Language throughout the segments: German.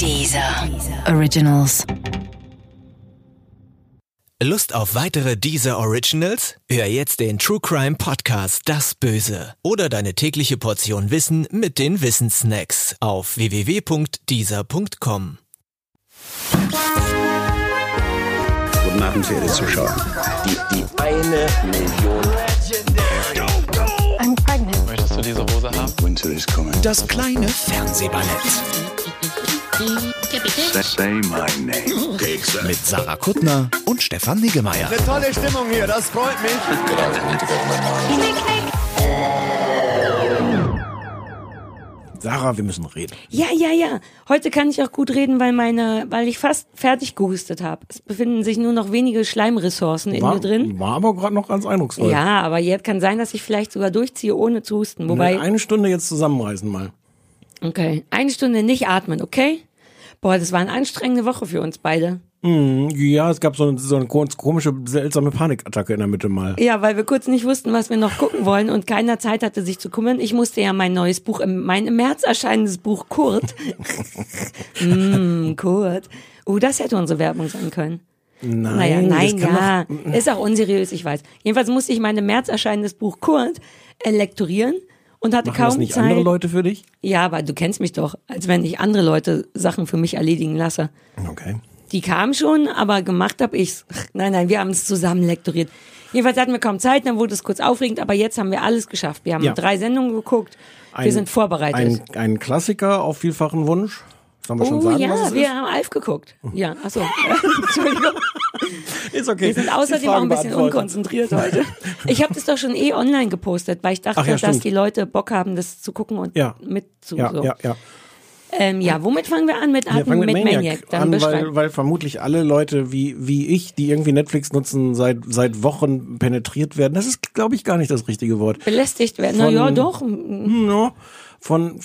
Dieser Originals. Lust auf weitere Deezer Originals? Hör jetzt den True Crime Podcast Das Böse oder deine tägliche Portion Wissen mit den Wissensnacks auf www.deezer.com. Guten Abend, verehrte Zuschauer. Die, die eine Million. I'm pregnant. Möchtest du diese Hose haben? Winter is coming. Das kleine Fernsehballett mit Sarah Kuttner und Stefan Niggemeier. Tolle Stimmung hier, das freut mich. Sarah, wir müssen reden. Ja, ja, ja. Heute kann ich auch gut reden, weil meine, weil ich fast fertig gehustet habe. Es befinden sich nur noch wenige Schleimressourcen in War, mir drin. war aber gerade noch ganz eindrucksvoll. Ja, aber jetzt kann sein, dass ich vielleicht sogar durchziehe, ohne zu husten. Wobei, Ne, Eine Stunde jetzt zusammenreißen mal. okay, eine Stunde nicht atmen, okay? Boah, das war eine anstrengende Woche für uns beide. Ja, es gab so eine, so eine komische, seltsame Panikattacke in der Mitte mal. Ja, weil wir kurz nicht wussten, was wir noch gucken wollen und keiner Zeit hatte, sich zu kümmern. Ich musste ja mein neues Buch, mein im März erscheinendes Buch Kurt. mm, Kurt. Oh, das hätte unsere Werbung sein können. Nein, Naja, nein, ja. Doch, Ist auch unseriös, ich weiß. Jedenfalls musste ich mein im März erscheinendes Buch Kurt lektorieren und hatte machen das kaum nicht Zeit. andere Leute für dich? Ja, aber du kennst mich doch, als wenn ich andere Leute Sachen für mich erledigen lasse. Okay. Die kamen schon, aber gemacht hab ich's. Nein, nein, wir haben es zusammen lektoriert. Jedenfalls hatten wir kaum Zeit, dann wurde es kurz aufregend, aber jetzt haben wir alles geschafft. Wir haben Ja. drei Sendungen geguckt, wir Ein- sind vorbereitet. Ein, ein Klassiker auf vielfachen Wunsch. Sollen wir schon oh sagen, ja, was es wir ist? haben Alf geguckt. Ja, achso. Entschuldigung. Ist okay. Wir sind außerdem auch ein bisschen unkonzentriert heute. Ich habe das doch schon eh online gepostet, weil ich dachte, Ach ja, dass die Leute Bock haben, das zu gucken und Ja. mit zu. Ja, so. ja, ja. Ähm, ja, womit fangen wir an? Mit, Wir mit, fangen mit mit Maniac. Maniac, Dann an, weil, weil vermutlich alle Leute wie, wie ich, die irgendwie Netflix nutzen, seit, seit Wochen penetriert werden. Das ist, glaube ich, gar nicht das richtige Wort. belästigt werden. Na Von- ja, doch. No, von,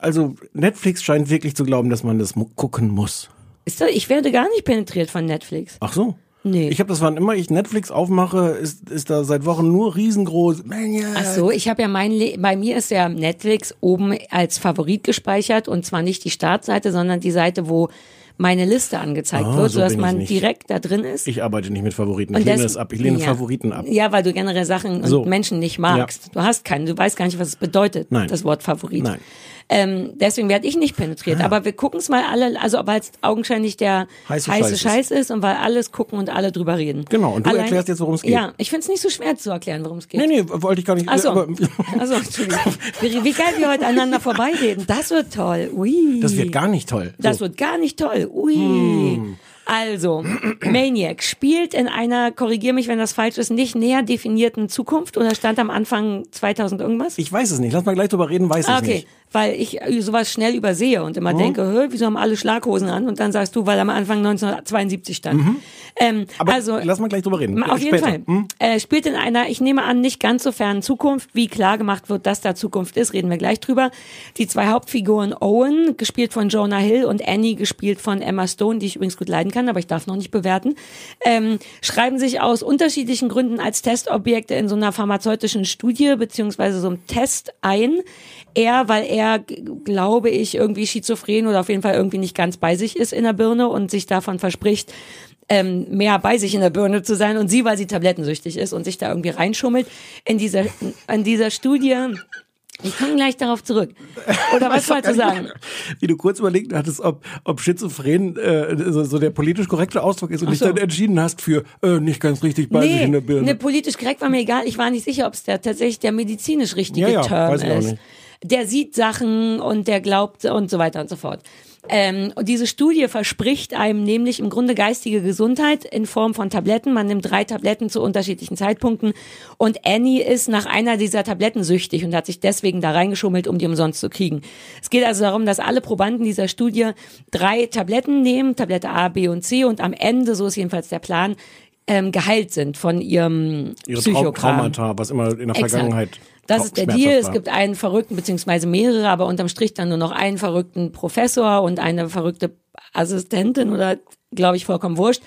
also Netflix scheint wirklich zu glauben, dass man das gucken muss. Ist da, ich werde gar nicht penetriert von Netflix. Ach so. Nee. Ich habe das, wann immer ich Netflix aufmache, ist, ist da seit Wochen nur riesengroß. Ach so, ich habe ja mein, Le bei mir ist ja Netflix oben als Favorit gespeichert und zwar nicht die Startseite, sondern die Seite, wo meine Liste angezeigt Ah, wird, so ich man direkt da drin ist. Ich arbeite nicht mit Favoriten. Ich Und lehne des- das ab. Ich lehne ja. Favoriten ab. Ja, weil du generell Sachen und So. Menschen nicht magst. Du hast keinen, du weißt gar nicht, was es bedeutet, Nein. das Wort Favorit. Nein. Ähm, deswegen werde ich nicht penetriert. Aber wir gucken es mal alle, also weil es augenscheinlich der Heiße heiße, Scheiß Scheiß ist und weil alles gucken und alle drüber reden. Genau, und du erklärst jetzt, worum es geht. Ja, ich finde es nicht so schwer zu erklären, worum es geht. Nee, nee, wollte ich gar nicht. Achso, aber- also, Entschuldigung. Wie, wie geil wir heute aneinander vorbeireden. Das wird toll. Ui. Das wird gar nicht toll. Das So. Hm. wird gar nicht toll. Ui. Also, Maniac spielt in einer, korrigier mich, wenn das falsch ist, nicht näher definierten Zukunft oder stand am Anfang 2000 irgendwas? Ich weiß es nicht. Lass mal gleich drüber reden, weiß Ah, ich okay, nicht. Weil ich sowas schnell übersehe und immer denke, hä, wieso haben alle Schlaghosen an? Und dann sagst du, weil am Anfang 1972 stand. Ähm, Aber also, lass mal gleich drüber reden. Auf jeden Später. Fall. Hm? Äh, spielt in einer, ich nehme an, nicht ganz so fernen Zukunft. Wie klar gemacht wird, dass da Zukunft ist, reden wir gleich drüber. Die zwei Hauptfiguren Owen, gespielt von Jonah Hill, und Annie, gespielt von Emma Stone, die ich übrigens gut leiden kann, aber ich darf noch nicht bewerten, ähm, schreiben sich aus unterschiedlichen Gründen als Testobjekte in so einer pharmazeutischen Studie beziehungsweise so einem Test ein. Er, weil er, g- glaube ich, irgendwie schizophren oder auf jeden Fall irgendwie nicht ganz bei sich ist in der Birne und sich davon verspricht, ähm, mehr bei sich in der Birne zu sein und sie, weil sie tablettensüchtig ist und sich da irgendwie reinschummelt in dieser, in dieser Studie. Ich komme gleich darauf zurück. Oder was wolltest du sagen? Wie du kurz überlegt hattest, ob, ob Schizophren äh, so, so der politisch korrekte Ausdruck ist und dich so. dann entschieden hast für äh, nicht ganz richtig bei sich in der Birne. ne, politisch korrekt war mir egal. Ich war nicht sicher, ob es der tatsächlich der medizinisch richtige Ja, ja, Term weiß ich auch ist. nicht. Der sieht Sachen und der glaubt und so weiter und so fort. Ähm, und diese Studie verspricht einem nämlich im Grunde geistige Gesundheit in Form von Tabletten. Man nimmt drei Tabletten zu unterschiedlichen Zeitpunkten und Annie ist nach einer dieser Tabletten süchtig und hat sich deswegen da reingeschummelt, um die umsonst zu kriegen. Es geht also darum, dass alle Probanden dieser Studie drei Tabletten nehmen, Tablette A, B und C und am Ende, so ist jedenfalls der Plan, ähm, geheilt sind von ihrem Ihre Psychokram. Traumata, was immer in der Exakt. Vergangenheit Das ist der Deal. Es gibt einen verrückten, beziehungsweise mehrere, aber unterm Strich dann nur noch einen verrückten Professor und eine verrückte Assistentin oder glaube ich vollkommen wurscht.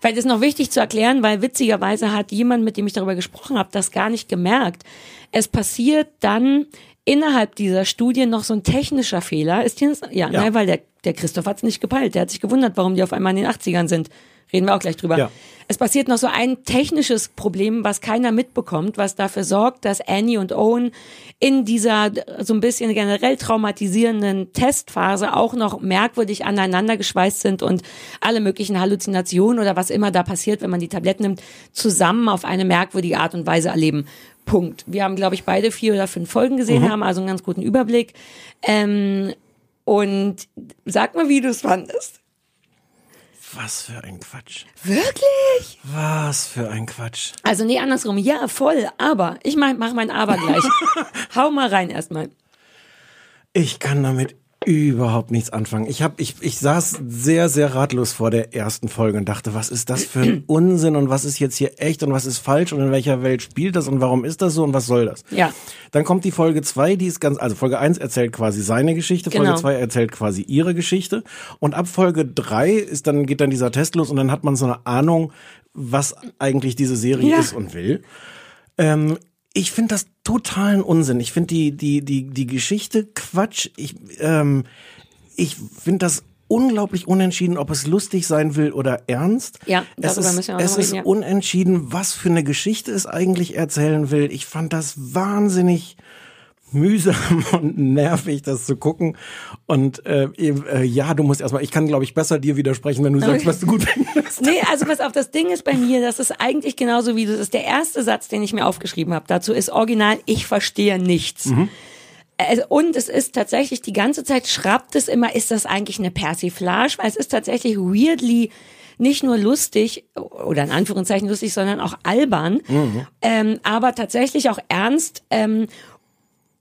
Vielleicht ist noch wichtig zu erklären, weil witzigerweise hat jemand, mit dem ich darüber gesprochen habe, das gar nicht gemerkt. Es passiert dann innerhalb dieser Studie noch so ein technischer Fehler. Ist hier, ja, Ja. Nein, weil der, der Christoph hat es nicht gepeilt. Der hat sich gewundert, warum die auf einmal in den 80ern sind. Reden wir auch gleich drüber. Ja. Es passiert noch so ein technisches Problem, was keiner mitbekommt, was dafür sorgt, dass Annie und Owen in dieser so ein bisschen generell traumatisierenden Testphase auch noch merkwürdig aneinander geschweißt sind und alle möglichen Halluzinationen oder was immer da passiert, wenn man die Tabletten nimmt, zusammen auf eine merkwürdige Art und Weise erleben. Punkt. Wir haben, glaube ich, beide vier oder fünf Folgen gesehen, haben also einen ganz guten Überblick. Ähm, und sag mal, wie du es fandest. Was für ein Quatsch. Wirklich? Was für ein Quatsch. Also nee, andersrum. Ja, voll. Aber ich mach, mach mein Aber gleich. Hau mal rein erstmal. Ich kann damit überhaupt nichts anfangen. Ich hab, ich, ich saß sehr, sehr ratlos vor der ersten Folge und dachte, was ist das für ein Unsinn und was ist jetzt hier echt und was ist falsch und in welcher Welt spielt das und warum ist das so und was soll das? Ja. Dann kommt die Folge zwei, die ist ganz, also Folge eins erzählt quasi seine Geschichte, Folge Genau. zwei erzählt quasi ihre Geschichte und ab Folge drei ist dann, geht dann dieser Test los und dann hat man so eine Ahnung, was eigentlich diese Serie Ja. ist und will. Ähm, ich finde das totalen Unsinn. Ich finde die, die, die, die Geschichte Quatsch. Ich, ähm, ich finde das unglaublich unentschieden, ob es lustig sein will oder ernst. Ja, es ist, müssen wir auch es noch ist reden, ja. unentschieden, was für eine Geschichte es eigentlich erzählen will. Ich fand das wahnsinnig mühsam und nervig, das zu gucken. Und äh, äh, ja, du musst erstmal, ich kann, glaube ich, besser dir widersprechen, wenn du sagst, was du gut findest. Nee, also pass auf, das Ding ist bei mir, das ist eigentlich genauso wie du, das ist der erste Satz, den ich mir aufgeschrieben habe. Dazu ist original, ich verstehe nichts. Äh, Und es ist tatsächlich, die ganze Zeit schrappt es immer, ist das eigentlich eine Persiflage? Weil es ist tatsächlich weirdly nicht nur lustig, oder in Anführungszeichen lustig, sondern auch albern, ähm, aber tatsächlich auch ernst. Ähm,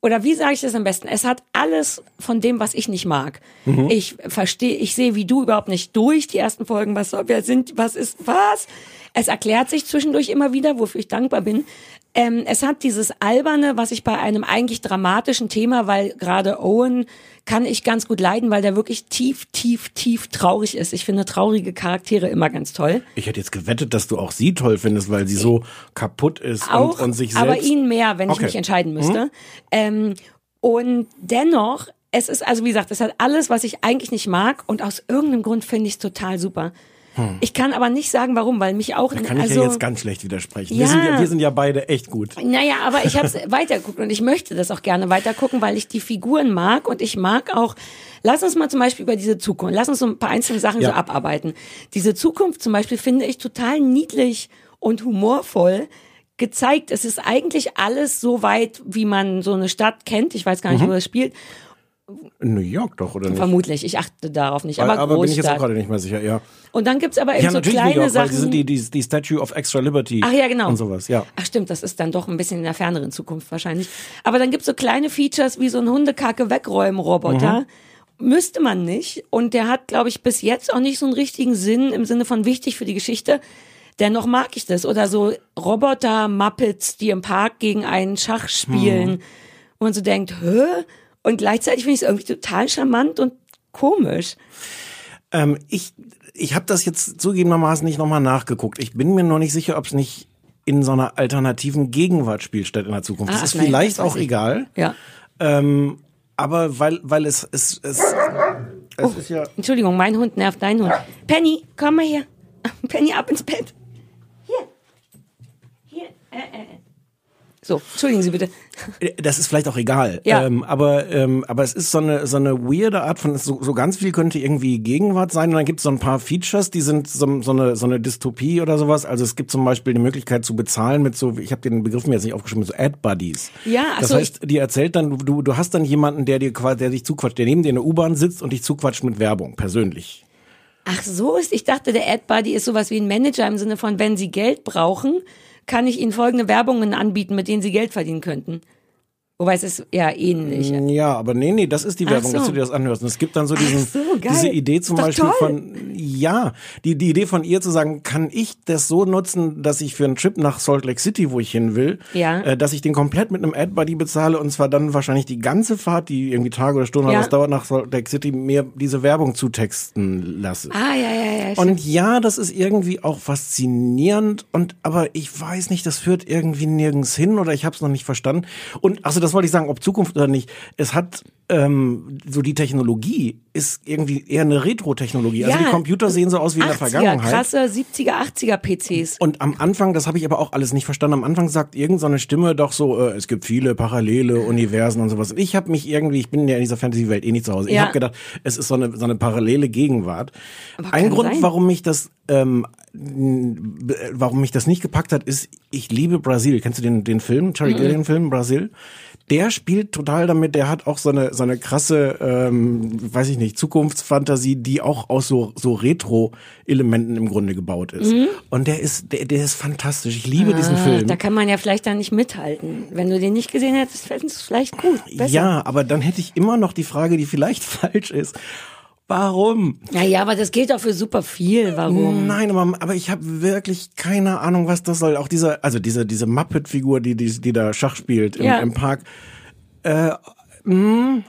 oder wie sage ich das am besten? Es hat alles von dem, was ich nicht mag. Ich verstehe, ich sehe wie du überhaupt nicht durch die ersten Folgen, was soll, wer sind, was ist, was? Es erklärt sich zwischendurch immer wieder, wofür ich dankbar bin. Ähm, es hat dieses Alberne, was ich bei einem eigentlich dramatischen Thema, weil gerade Owen kann ich ganz gut leiden, weil der wirklich tief, tief, tief traurig ist. Ich finde traurige Charaktere immer ganz toll. Ich hätte jetzt gewettet, dass du auch sie toll findest, weil sie so kaputt ist auch, und, und sich selbst. aber ihn mehr, wenn ich Okay. mich entscheiden müsste. Ähm, und dennoch, es ist, also wie gesagt, es hat alles, was ich eigentlich nicht mag und aus irgendeinem Grund finde ich es total super. Ich kann aber nicht sagen, warum, weil mich auch... Da kann ich also, ja jetzt ganz schlecht widersprechen. Wir, Ja. sind ja, wir sind ja beide echt gut. Naja, aber ich habe es weitergeguckt und ich möchte das auch gerne weitergucken, weil ich die Figuren mag und ich mag auch. Lass uns mal zum Beispiel über diese Zukunft, lass uns so ein paar einzelne Sachen Ja. so abarbeiten. Diese Zukunft zum Beispiel finde ich total niedlich und humorvoll gezeigt. Es ist eigentlich alles so weit, wie man so eine Stadt kennt. Ich weiß gar Mhm. nicht, wo es spielt. In New York doch, oder nicht? Vermutlich. Ich achte darauf nicht. aber Aber, aber bin ich jetzt auch gerade nicht mehr sicher, ja. Und dann gibt's aber eben Ja, so natürlich New kleine York, weil Sachen. die sind die, die, die Statue of Extra Liberty. Ach ja, genau. Und sowas, ja. Ach stimmt, das ist dann doch ein bisschen in der ferneren Zukunft wahrscheinlich. Aber dann gibt's so kleine Features wie so ein Hundekacke-Wegräumen-Roboter. Müsste man nicht. Und der hat, glaube ich, bis jetzt auch nicht so einen richtigen Sinn im Sinne von wichtig für die Geschichte. Dennoch mag ich das. Oder so Roboter-Muppets, die im Park gegen einen Schach spielen. Wo man so denkt, hä? Und gleichzeitig finde ich es irgendwie total charmant und komisch. Ähm, ich ich habe das jetzt zugegebenermaßen nicht nochmal nachgeguckt. Ich bin mir nur nicht sicher, ob es nicht in so einer alternativen Gegenwart spielt statt in der Zukunft. Ah, das ist nein, vielleicht das auch ich. egal. Ja. Ähm, aber weil, weil es, es, es, es Oh. ist ja. Entschuldigung, mein Hund nervt deinen Hund. Penny, komm mal her. Penny, ab ins Bett. Hier. Hier. Äh, äh. Äh. So, entschuldigen Sie bitte. Das ist vielleicht auch egal. Ja. Ähm, aber, ähm, aber es ist so eine, so eine weirde Art von, so, so ganz viel könnte irgendwie Gegenwart sein. Und dann gibt es so ein paar Features, die sind so, so, eine, so eine Dystopie oder sowas. Also es gibt zum Beispiel die Möglichkeit zu bezahlen mit so, ich habe den Begriff mir jetzt nicht aufgeschrieben, mit so Ad-Buddies. Ja, ach Das so, heißt, die erzählt dann, du, du hast dann jemanden, der dir quasi, der dich zuquatscht, der neben dir in der U-Bahn sitzt und dich zuquatscht mit Werbung, persönlich. Ach so ist, ich dachte, der Ad-Buddy ist sowas wie ein Manager im Sinne von, wenn Sie Geld brauchen, kann ich Ihnen folgende Werbungen anbieten, mit denen Sie Geld verdienen könnten. Wobei es ist ja ähnlich. Ja, aber nee, nee, das ist die Ach Werbung, so. dass du dir das anhörst. Und es gibt dann so diesen, so, diese Idee zum Beispiel toll. von, ja, die, die Idee von ihr zu sagen, kann ich das so nutzen, dass ich für einen Trip nach Salt Lake City, wo ich hin will, Ja. äh, dass ich den komplett mit einem Ad-Buddy bezahle und zwar dann wahrscheinlich die ganze Fahrt, die irgendwie Tage oder Stunden Ja. oder was dauert nach Salt Lake City, mir diese Werbung zutexten lasse. Ah, ja, ja, ja. Und ja, das ist irgendwie auch faszinierend und aber ich weiß nicht, das führt irgendwie nirgends hin oder ich habe es noch nicht verstanden. Und also das wollte ich sagen, ob Zukunft oder nicht. Es hat ähm, so die Technologie ist irgendwie eher eine Retro-Technologie. Also Ja, die Computer sehen so aus wie in der 80er, Vergangenheit. krasse 70er, 80er PCs. Und am Anfang, das habe ich aber auch alles nicht verstanden, am Anfang sagt irgend so Stimme doch so, äh, es gibt viele parallele Universen und sowas. Und ich habe mich irgendwie, ich bin ja in dieser Fantasy-Welt eh nicht zu Hause. Ich Ja. habe gedacht, es ist so eine, so eine parallele Gegenwart. Aber Ein Grund, sein. warum mich das, ähm, warum mich das nicht gepackt hat, ist, ich liebe Brasil. Kennst du den, den Film, Charlie Mhm. Gillian-Film, Brasil? Der spielt total damit, der hat auch so eine, so eine krasse, ähm, weiß ich nicht, Zukunftsfantasie, die auch aus so, so Retro-Elementen im Grunde gebaut ist. Und der ist, der, der ist fantastisch. Ich liebe diesen Mhm. Ah, Film. Da kann man ja vielleicht dann nicht mithalten. Wenn du den nicht gesehen hättest, fällt es vielleicht gut. Besser. Ja, aber dann hätte ich immer noch die Frage, die vielleicht falsch ist. Warum? Naja, aber das gilt auch für super viel. Warum? Nein, aber, aber ich habe wirklich keine Ahnung, was das soll. Auch dieser, also diese, diese Muppet-Figur, die, die, die da Schach spielt im, Ja. im Park. Äh, mh.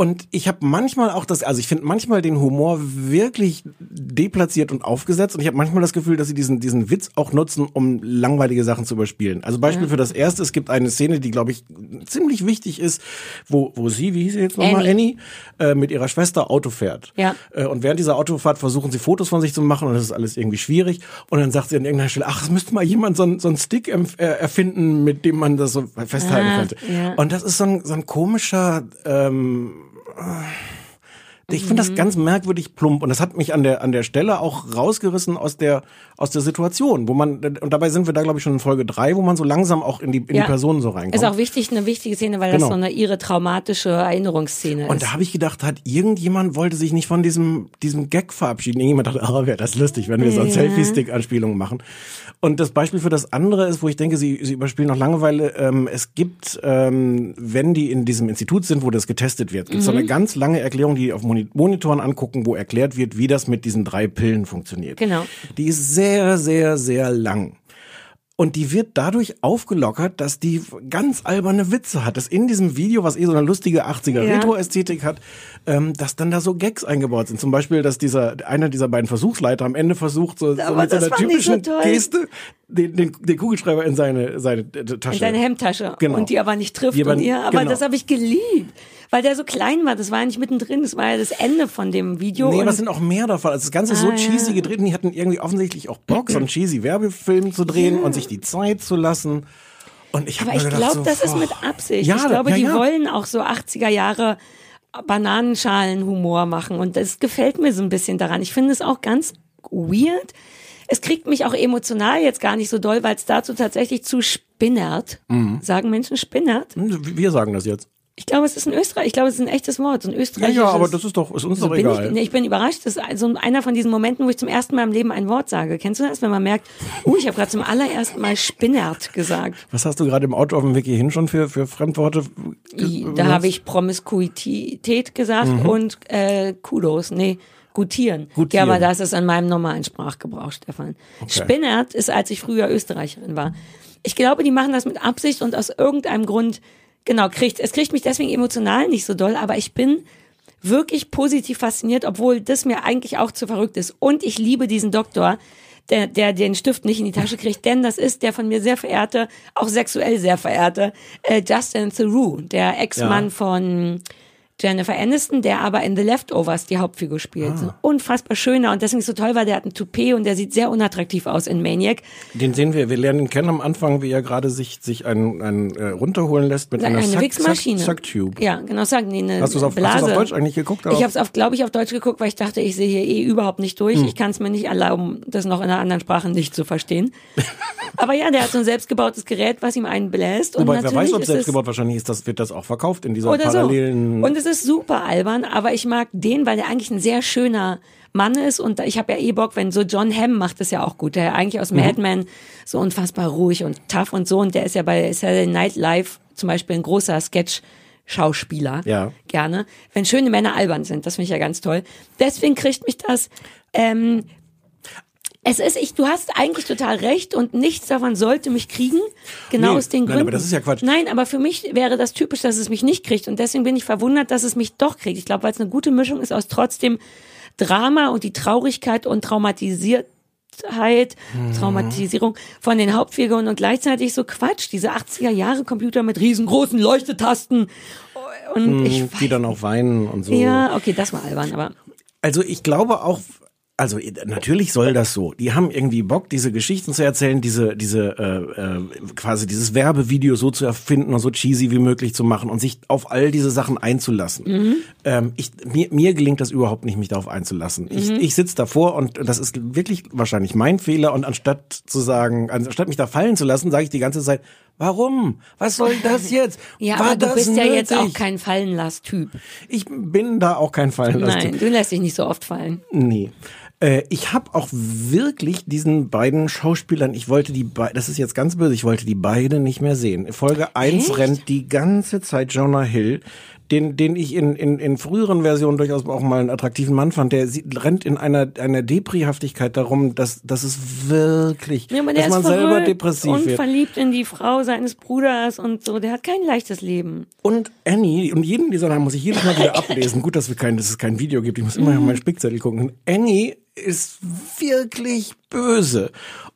Und ich habe manchmal auch das, also ich finde manchmal den Humor wirklich deplatziert und aufgesetzt und ich habe manchmal das Gefühl, dass sie diesen diesen Witz auch nutzen, um langweilige Sachen zu überspielen. Also Beispiel für das erste, es gibt eine Szene, die glaube ich ziemlich wichtig ist, wo wo sie, wie hieß sie jetzt nochmal, Annie. Annie, äh, mit ihrer Schwester Auto fährt. Ja. Äh, und während dieser Autofahrt versuchen sie Fotos von sich zu machen und das ist alles irgendwie schwierig. Und dann sagt sie an irgendeiner Stelle, ach, es müsste mal jemand so, ein- so einen Stick äh, erfinden, mit dem man das so festhalten Ah, könnte. ja. Und das ist so ein, so ein komischer, ähm, ich finde Mhm. das ganz merkwürdig plump und das hat mich an der an der Stelle auch rausgerissen aus der aus der Situation, wo man und dabei sind wir da glaube ich schon in Folge drei, wo man so langsam auch in die in Ja. die Personen so reinkommt. Ist auch wichtig, eine wichtige Szene, weil Genau. das so eine ihre traumatische Erinnerungsszene Und ist. da habe ich gedacht, hat irgendjemand wollte sich nicht von diesem diesem Gag verabschieden. Irgendjemand dachte, ah, wäre das lustig, wenn wir so eine Ja. Selfie-Stick-Anspielung machen. Und das Beispiel für das andere ist, wo ich denke, sie, sie überspielen noch Langeweile. Ähm, es gibt, ähm, wenn die in diesem Institut sind, wo das getestet wird, gibt es so Mhm. eine ganz lange Erklärung, die auf Moni- Monitoren angucken, wo erklärt wird, wie das mit diesen drei Pillen funktioniert. Genau. Die ist sehr, sehr, sehr lang. Und die wird dadurch aufgelockert, dass die ganz alberne Witze hat. Dass in diesem Video, was eh so eine lustige 80er Ja. Retro-Ästhetik hat, ähm, dass dann da so Gags eingebaut sind. Zum Beispiel, dass dieser, einer dieser beiden Versuchsleiter am Ende versucht, so, so mit so einer so typischen toll. Geste den, den, den Kugelschreiber in seine, seine Tasche. in seine Hemdtasche Genau. und die aber nicht trifft Die aber- und ihr, aber genau. das habe ich geliebt, weil der so klein war, das war ja nicht mittendrin, das war ja das Ende von dem Video. Nee, es sind auch mehr davon. Also das Ganze ist so Ah, cheesy ja. gedreht und die hatten irgendwie offensichtlich auch Bock, so einen cheesy Werbefilm zu drehen und sich die Zeit zu lassen. Und ich habe aber ich glaube, so, das ist mit Absicht. Ja, ich glaube, ja, die ja. wollen auch so 80er Jahre Bananenschalenhumor machen und das gefällt mir so ein bisschen daran. Ich finde es auch ganz weird. Es kriegt mich auch emotional jetzt gar nicht so doll, weil es dazu tatsächlich zu spinnert. Mhm. Sagen Menschen spinnert? Hm, Wir sagen das jetzt. Ich glaube, es ist ein Österreich. Ich glaube, es ist ein echtes Wort, so ein Ja, österreichisches. ja, aber das ist doch, ist uns so doch bin egal. ich, nee, ich bin überrascht. Das ist so einer von diesen Momenten, wo ich zum ersten Mal im Leben ein Wort sage. Kennst du das, wenn man merkt, uh, ich habe gerade zum allerersten Mal Spinnert gesagt. Was hast du gerade im Auto auf dem Weg hierhin schon für, für Fremdworte? Da habe ich Promiskuität gesagt und äh, Kudos, nee, gutieren. Gutieren. Ja, aber das ist an meinem normalen Sprachgebrauch, Stefan. Spinnert ist, als ich früher Österreicherin war. Ich glaube, die machen das mit Absicht und aus irgendeinem Grund, genau, kriegt, es kriegt mich deswegen emotional nicht so doll, aber ich bin wirklich positiv fasziniert, obwohl das mir eigentlich auch zu verrückt ist. Und ich liebe diesen Doktor, der, der den Stift nicht in die Tasche kriegt, denn das ist der von mir sehr verehrte, auch sexuell sehr verehrte äh, Justin Theroux, der Ex-Mann Ja. von Jennifer Aniston, der aber in The Leftovers die Hauptfigur spielt. So Unfassbar schöner und deswegen so toll, weil der hat ein Toupet und der sieht sehr unattraktiv aus in Maniac. Den sehen wir, wir lernen ihn kennen am Anfang, wie er gerade sich, sich einen, einen äh, runterholen lässt mit einer eine Wichsmaschine. Suck- Sucktube. Ja, genau, sagen nee, eine Hast du's auf- hast Blase. du's auf Deutsch eigentlich geguckt, oder? Ich habe es auf, glaube ich, auf Deutsch geguckt, weil ich dachte, ich sehe hier eh überhaupt nicht durch. Ich kann es mir nicht erlauben, das noch in einer anderen Sprache nicht zu verstehen. Aber ja, der hat so ein selbstgebautes Gerät, was ihm einen bläst. Wobei, wer weiß, ob ist selbst es- gebaut, wahrscheinlich ist das, wird das auch verkauft in dieser parallelen. so. Ist super albern, aber ich mag den, weil der eigentlich ein sehr schöner Mann ist und ich habe ja eh Bock, wenn so John Hamm macht das ja auch gut, der eigentlich Mhm. aus Mad Men so unfassbar ruhig und tough und so und der ist ja bei Saturday Night Live zum Beispiel ein großer Sketch Schauspieler Ja. gerne, wenn schöne Männer albern sind. Das finde ich ja ganz toll. Deswegen kriegt mich das. Ähm, es ist, ich, du hast eigentlich total recht und nichts davon sollte mich kriegen. Genau Nee, aus den nein, Gründen. aber das ist ja Quatsch. Nein, aber für mich wäre das typisch, dass es mich nicht kriegt und deswegen bin ich verwundert, dass es mich doch kriegt. Ich glaube, weil es eine gute Mischung ist aus trotzdem Drama und die Traurigkeit und Traumatisiertheit, Mhm. Traumatisierung von den Hauptfiguren und gleichzeitig so Quatsch, diese 80er Jahre Computer mit riesengroßen Leuchtetasten und ich die dann auch weinen und so. ja, okay, das war albern, aber Also ich glaube auch, also natürlich soll das so. Die haben irgendwie Bock, diese Geschichten zu erzählen, diese, diese äh, äh, quasi dieses Werbevideo so zu erfinden und so cheesy wie möglich zu machen und sich auf all diese Sachen einzulassen. Ähm, ich, mir, mir gelingt das überhaupt nicht, mich darauf einzulassen. Ich, ich sitze davor und das ist wirklich wahrscheinlich mein Fehler und anstatt zu sagen, anstatt mich da fallen zu lassen, sage ich die ganze Zeit, warum? Was soll das jetzt? ja, War aber du bist ja jetzt auch nötig? kein Fallenlass-Typ. Ich bin da auch kein Fallenlass. Nein, du lässt dich nicht so oft fallen. Nee. Äh, ich habe auch wirklich diesen beiden Schauspielern, ich wollte die beiden, das ist jetzt ganz böse, ich wollte die beide nicht mehr sehen. In Folge 1 Echt? rennt die ganze Zeit Jonah Hill, den, den ich in, in, in früheren Versionen durchaus auch mal einen attraktiven Mann fand, der sie- rennt in einer, einer Deprihaftigkeit darum, dass, dass es wirklich, Ja, dass ist man selber depressiv und wird. verliebt in die Frau seines Bruders und so. Der hat kein leichtes Leben. Und Annie, und jeden dieser Namen muss ich jedes Mal wieder ablesen. Gut, dass, wir kein, dass es kein Video gibt. Ich muss immer auf meinen Spickzettel gucken. Annie ist wirklich böse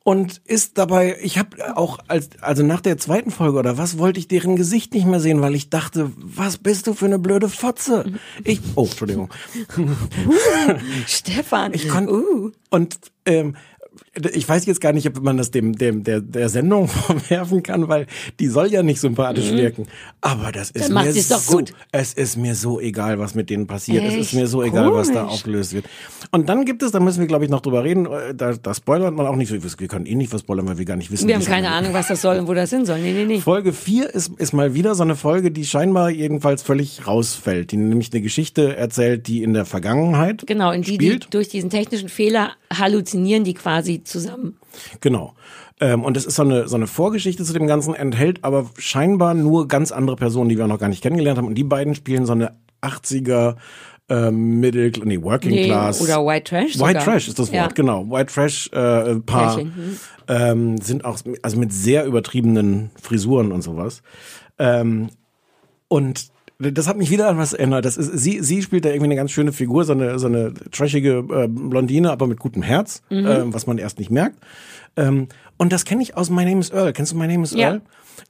und ist dabei, ich habe auch als also nach der zweiten Folge oder was wollte ich deren Gesicht nicht mehr sehen, weil ich dachte, was bist du für eine blöde Fotze? Ich oh, Entschuldigung. Stefan, Ich kon uh. und ähm, ich weiß jetzt gar nicht, ob man das dem, dem der, der Sendung vorwerfen kann, weil die soll ja nicht sympathisch wirken. Aber das ist mir so, gut. es ist mir so egal, was mit denen passiert. Es ist Echt? mir so egal, was da Komisch. aufgelöst wird. Und dann gibt es, da müssen wir glaube ich noch drüber reden, äh, da, da spoilert man auch nicht. Wir wir können eh nicht was spoilern, weil wir gar nicht wissen. Wir haben keine. Ahnung, was das soll und wo das hin soll. Nee, nee, nee. Folge 4 ist, ist mal wieder so eine Folge, die scheinbar jedenfalls völlig rausfällt. Die nämlich eine Geschichte erzählt, die in der Vergangenheit Genau, in die, die spielt. durch diesen technischen Fehler halluzinieren die quasi zusammen. Genau. Ähm, und es ist so eine, so eine Vorgeschichte zu dem Ganzen, enthält aber scheinbar nur ganz andere Personen, die wir noch gar nicht kennengelernt haben. Und die beiden spielen so eine 80er äh, Middle, nee, Working Nee, Class. oder White Trash White sogar. Trash ist das Wort, Ja. genau. White Trash äh, Paar Pärchen, hm. ähm, sind auch also mit sehr übertriebenen Frisuren und sowas. Ähm, und das hat mich wieder an was erinnert. Das ist, sie, sie spielt da irgendwie eine ganz schöne Figur, so eine, so eine trashige äh, Blondine, aber mit gutem Herz, Mhm. ähm, was man erst nicht merkt. Ähm, und das kenne ich aus My Name is Earl. Kennst du My Name is Ja. Earl?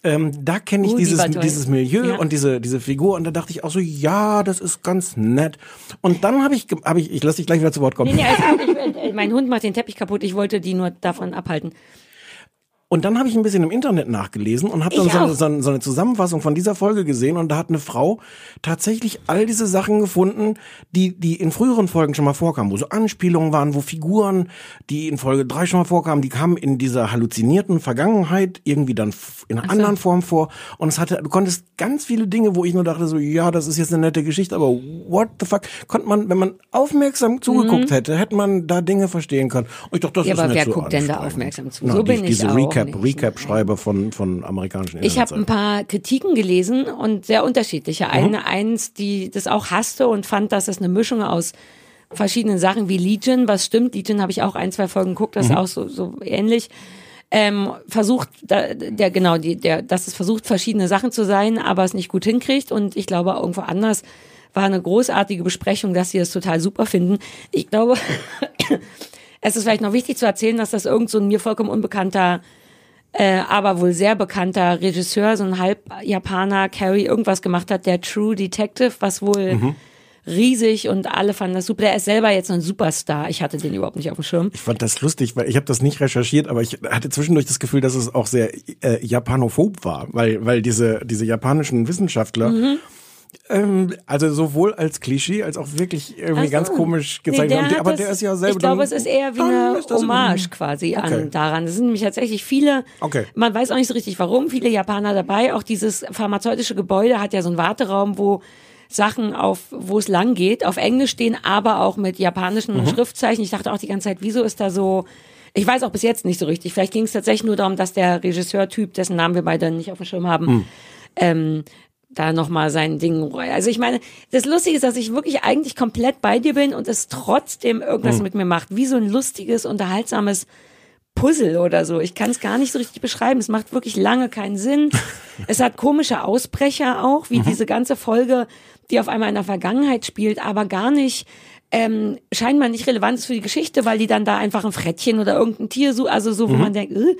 Ähm, da kenne ich Uh, die dieses, dieses Milieu Ja. und diese, diese Figur und da dachte ich auch so, ja, das ist ganz nett. Und dann habe ich, habe ich, ich lasse dich gleich wieder zu Wort kommen. Nee, nee, also ich, äh, mein Hund macht den Teppich kaputt. Ich wollte die nur davon abhalten. Und dann habe ich ein bisschen im Internet nachgelesen und habe dann so eine, so, eine, so eine Zusammenfassung von dieser Folge gesehen und da hat eine Frau tatsächlich all diese Sachen gefunden, die, die in früheren Folgen schon mal vorkamen, wo so Anspielungen waren, wo Figuren, die in Folge drei schon mal vorkamen, die kamen in dieser halluzinierten Vergangenheit irgendwie dann in einer anderen Form vor und es hatte, du konntest ganz viele Dinge, wo ich nur dachte so, ja, das ist jetzt eine nette Geschichte, aber what the fuck, konnte man, wenn man aufmerksam zugeguckt hätte, hätte man da Dinge verstehen können. Und ich dachte, das Mhm. Ja, ist aber nicht wer so guckt denn da aufmerksam zu? Na, So die, bin ich auch Recap, nicht. Recap-Schreiber von, von amerikanischen Ich habe ein paar Kritiken gelesen und sehr unterschiedliche. Eine, eins, die das auch hasste und fand, dass es eine Mischung aus verschiedenen Sachen wie Legion, was stimmt, Legion habe ich auch ein, zwei Folgen geguckt, das ist auch so, so ähnlich. Ähm, versucht, da, der genau, die, der, dass es versucht, verschiedene Sachen zu sein, aber es nicht gut hinkriegt. Und ich glaube, irgendwo anders war eine großartige Besprechung, dass sie es total super finden. Ich glaube, es ist vielleicht noch wichtig zu erzählen, dass das irgend so ein mir vollkommen unbekannter äh, aber wohl sehr bekannter Regisseur, so ein Halb-Japaner, Carrie, irgendwas gemacht hat, der True Detective, was wohl Mhm. riesig und alle fanden das super. Der ist selber jetzt ein Superstar. Ich hatte den überhaupt nicht auf dem Schirm. Ich fand das lustig, weil ich habe das nicht recherchiert, aber ich hatte zwischendurch das Gefühl, dass es auch sehr äh, japanophob war, weil weil diese diese japanischen Wissenschaftler Mhm. Ähm, also sowohl als Klischee als auch wirklich irgendwie Ach ganz so. komisch Nee, gezeichnet. der hat aber das- der ist ja selber. Ich glaube, dann- es ist eher wie eine Hommage quasi Okay. an daran. Es sind nämlich tatsächlich viele, Okay. man weiß auch nicht so richtig warum, viele Japaner dabei. Auch dieses pharmazeutische Gebäude hat ja so einen Warteraum, wo Sachen auf, wo es lang geht, auf Englisch stehen, aber auch mit japanischen Mhm. Schriftzeichen. Ich dachte auch die ganze Zeit, wieso ist da so, ich weiß auch bis jetzt nicht so richtig. Vielleicht ging es tatsächlich nur darum, dass der Regisseur-Typ, dessen Namen wir beide nicht auf dem Schirm haben, Mhm. ähm, da nochmal sein Ding. Also ich meine, das Lustige ist, dass ich wirklich eigentlich komplett bei dir bin und es trotzdem irgendwas Hm. mit mir macht. Wie so ein lustiges, unterhaltsames Puzzle oder so. Ich kann es gar nicht so richtig beschreiben. Es macht wirklich lange keinen Sinn. es hat komische Ausbrecher auch, Mhm. wie diese ganze Folge, die auf einmal in der Vergangenheit spielt, aber gar nicht ähm, scheinbar nicht relevant ist für die Geschichte, weil die dann da einfach ein Frettchen oder irgendein Tier so, also so, wo Mhm. man denkt, äh,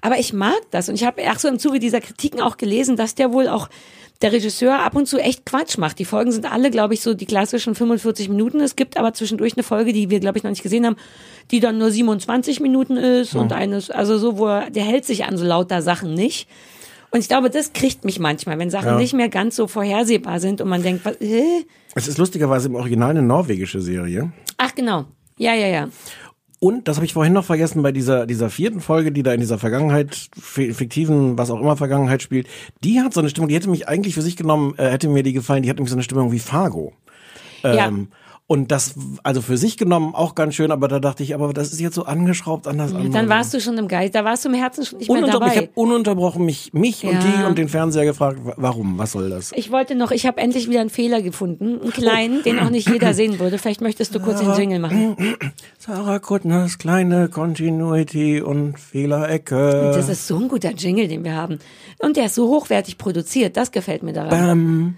aber ich mag das und ich habe ach so im Zuge dieser Kritiken auch gelesen, dass der wohl auch der Regisseur ab und zu echt Quatsch macht. Die Folgen sind alle, glaube ich, so die klassischen 45 Minuten. Es gibt aber zwischendurch eine Folge, die wir, glaube ich, noch nicht gesehen haben, die dann nur 27 Minuten ist und eines, also so, wo er, der hält sich an so lauter Sachen nicht. Und ich glaube, das kriegt mich manchmal, wenn Sachen Ja. nicht mehr ganz so vorhersehbar sind und man denkt, was, äh? Es ist lustigerweise im Original eine norwegische Serie. ach genau, ja, ja, ja. Und, das habe ich vorhin noch vergessen, bei dieser, dieser vierten Folge, die da in dieser Vergangenheit, fi- fiktiven, was auch immer Vergangenheit spielt, die hat so eine Stimmung, die hätte mich eigentlich für sich genommen, äh, hätte mir die gefallen, die hat nämlich so eine Stimmung wie Fargo. ja. Und das, also für sich genommen auch ganz schön, aber da dachte ich, aber das ist jetzt so angeschraubt an das andere. Dann warst du schon im Geist, da warst du im Herzen schon nicht mehr Ununterbrochen, ich dabei. habe ununterbrochen mich, mich und Ja. die und den Fernseher gefragt, wa- warum, was soll das? Ich wollte noch, ich habe endlich wieder einen Fehler gefunden, einen kleinen, den auch nicht jeder sehen würde. Vielleicht möchtest du kurz den Jingle machen. Sarah Kuttners kleine Continuity und Fehlerecke. Das ist so ein guter Jingle, den wir haben. Und der ist so hochwertig produziert, das gefällt mir daran. Bam.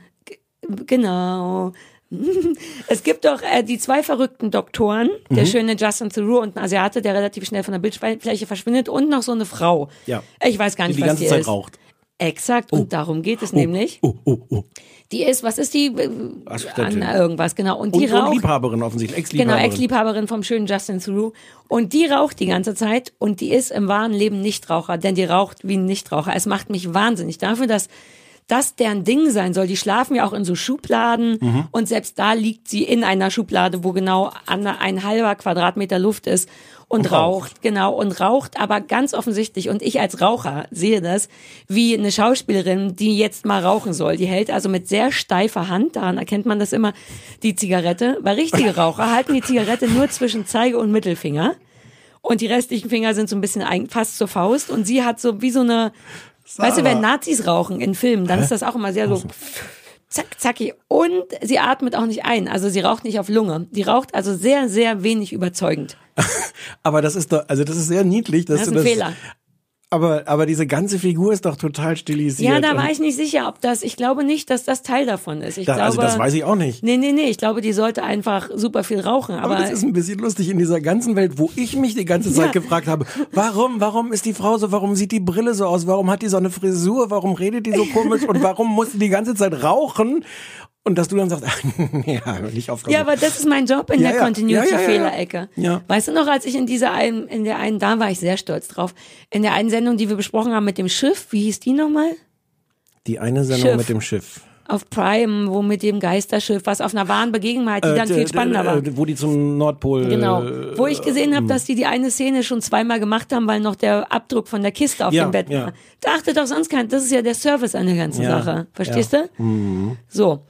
Genau. Es gibt doch äh, die zwei verrückten Doktoren, Mhm. der schöne Justin Theroux und ein Asiate, der relativ schnell von der Bildfläche verschwindet und noch so eine Frau. Ja. Ich weiß gar Die nicht, die was ganze die Zeit ist. raucht. Exakt, und darum geht es nämlich. Oh, oh, oh. Die ist, was ist die? Äh, Assistentin. An irgendwas, genau. Und die Und, und raucht. Liebhaberin offensichtlich, Genau, Ex-Liebhaberin. Ex-Liebhaberin vom schönen Justin Theroux. Und die raucht die ganze Zeit und die ist im wahren Leben Nichtraucher, denn die raucht wie ein Nichtraucher. Es macht mich wahnsinnig dafür, dass das deren Ding sein soll. Die schlafen ja auch in so Schubladen Mhm. und selbst da liegt sie in einer Schublade, wo genau ein halber Quadratmeter Luft ist und, Und raucht. raucht. Genau, und raucht aber ganz offensichtlich, und ich als Raucher sehe das, wie eine Schauspielerin, die jetzt mal rauchen soll. Die hält also mit sehr steifer Hand, daran erkennt man das immer, die Zigarette. Weil richtige Raucher halten die Zigarette nur zwischen Zeige und Mittelfinger. Und die restlichen Finger sind so ein bisschen ein- fast zur Faust. Und sie hat so wie so eine, weißt du, wenn Nazis rauchen in Filmen, dann ist das auch immer sehr so zack, zacki. Und sie atmet auch nicht ein. Also sie raucht nicht auf Lunge. Die raucht also sehr, sehr wenig überzeugend. Aber das ist doch, also das ist sehr niedlich. Dass Das ist du ein das, Fehler. Aber, aber diese ganze Figur ist doch total stilisiert. Ja, da war ich nicht sicher, ob das, ich glaube nicht, dass das Teil davon ist. Ich da, glaube, also das weiß ich auch nicht. Nee, nee, nee, ich glaube, die sollte einfach super viel rauchen, Aber aber, das ist ein bisschen lustig in dieser ganzen Welt, wo ich mich die ganze Zeit Ja. gefragt habe, warum, warum ist die Frau so, warum sieht die Brille so aus, warum hat die so eine Frisur, warum redet die so komisch und warum muss die die ganze Zeit rauchen? Und dass du dann sagst, ja, nicht auf ja, aber das ist mein Job in Ja, der ja. Continuity-Fehlerecke. Ja, ja. Weißt du noch, als ich in dieser einen, in der einen, da war ich sehr stolz drauf, in der einen Sendung, die wir besprochen haben mit dem Schiff, wie hieß die nochmal? Die eine Sendung Schiff. mit dem Schiff. Auf Prime, wo mit dem Geisterschiff, was auf einer wahren Begebenheit, die dann Äh, viel d- spannender war. äh, Wo die zum Nordpol. Genau. äh, Wo ich gesehen habe, dass die die eine Szene schon zweimal gemacht haben, weil noch der Abdruck von der Kiste auf Ja, dem Bett ja. war. Da achtet doch sonst kein. Das ist ja der Service an der ganzen Ja, Sache. Verstehst du? Mhm. So.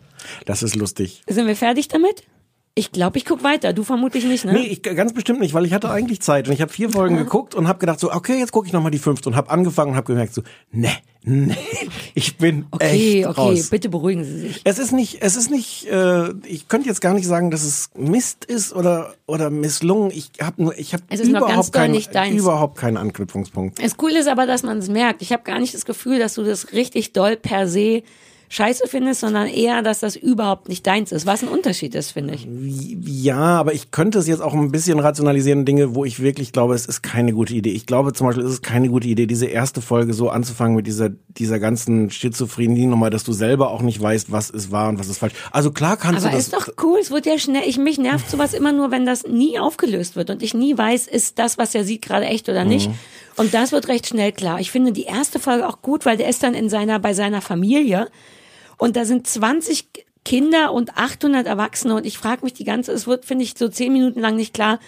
Das ist lustig. Sind wir fertig damit? Ich glaube, ich guck weiter. Du vermutlich nicht, ne? Nee, ich ganz bestimmt nicht, weil ich hatte eigentlich Zeit und ich habe vier Folgen geguckt und habe gedacht so, okay, jetzt gucke ich noch mal die fünfte und habe angefangen und habe gemerkt so, ne, ne, ich bin okay, echt okay, raus. bitte beruhigen Sie sich. Es ist nicht, es ist nicht, äh, ich könnte jetzt gar nicht sagen, dass es Mist ist oder oder misslungen. Ich habe nur, ich habe überhaupt keinen, überhaupt keinen Anknüpfungspunkt. Das Coole ist aber, dass man es merkt. Ich habe gar nicht das Gefühl, dass du das richtig doll per se scheiße findest, sondern eher, dass das überhaupt nicht deins ist. Was ein Unterschied ist, finde ich. Ja, aber ich könnte es jetzt auch ein bisschen rationalisieren, Dinge, wo ich wirklich glaube, es ist keine gute Idee. Ich glaube zum Beispiel, es ist keine gute Idee, diese erste Folge so anzufangen mit dieser, dieser ganzen Schizophrenie-Nummer, dass du selber auch nicht weißt, was ist wahr und was ist falsch. Also klar kannst Aber du ist das. doch cool, es wird ja schnell, ich, mich nervt sowas immer nur, wenn das nie aufgelöst wird und ich nie weiß, ist das, was er sieht, gerade echt oder nicht. Mhm. Und das wird recht schnell klar. Ich finde die erste Folge auch gut, weil der ist dann in seiner, bei seiner Familie und da sind 20 Kinder und 800 Erwachsene. Und ich frage mich die ganze, es wird, finde ich, so zehn Minuten lang nicht klar,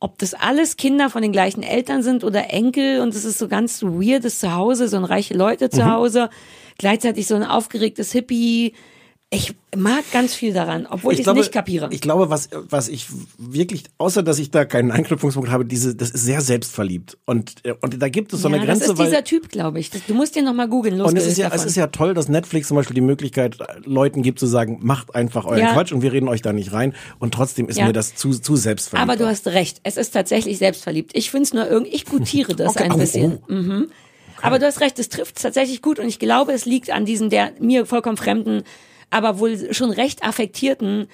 ob das alles Kinder von den gleichen Eltern sind oder Enkel. Und es ist so ganz weirdes Zuhause, so ein reiche Leute zu Hause, gleichzeitig so ein aufgeregtes Hippie, Ich mag ganz viel daran, obwohl ich es nicht kapiere. Ich glaube, was, was ich wirklich, außer dass ich da keinen Anknüpfungspunkt habe, diese, das ist sehr selbstverliebt. Und, äh, und da gibt es so ja, eine Grenze. das ist weil, dieser Typ, glaube ich. Das, du musst dir noch mal googeln. und es ist ja, es ist ja toll, dass Netflix zum Beispiel die Möglichkeit Leuten gibt zu sagen, macht einfach euren Ja. Quatsch und wir reden euch da nicht rein. Und trotzdem ist Ja. mir das zu, zu selbstverliebt. Aber du hast recht, es ist tatsächlich selbstverliebt. Ich finde es nur irgendwie, ich gutiere das Okay, ein oh, bisschen. oh. Mhm. Aber du hast recht, es trifft tatsächlich gut und ich glaube, es liegt an diesem der mir vollkommen fremden, aber wohl schon recht affektierten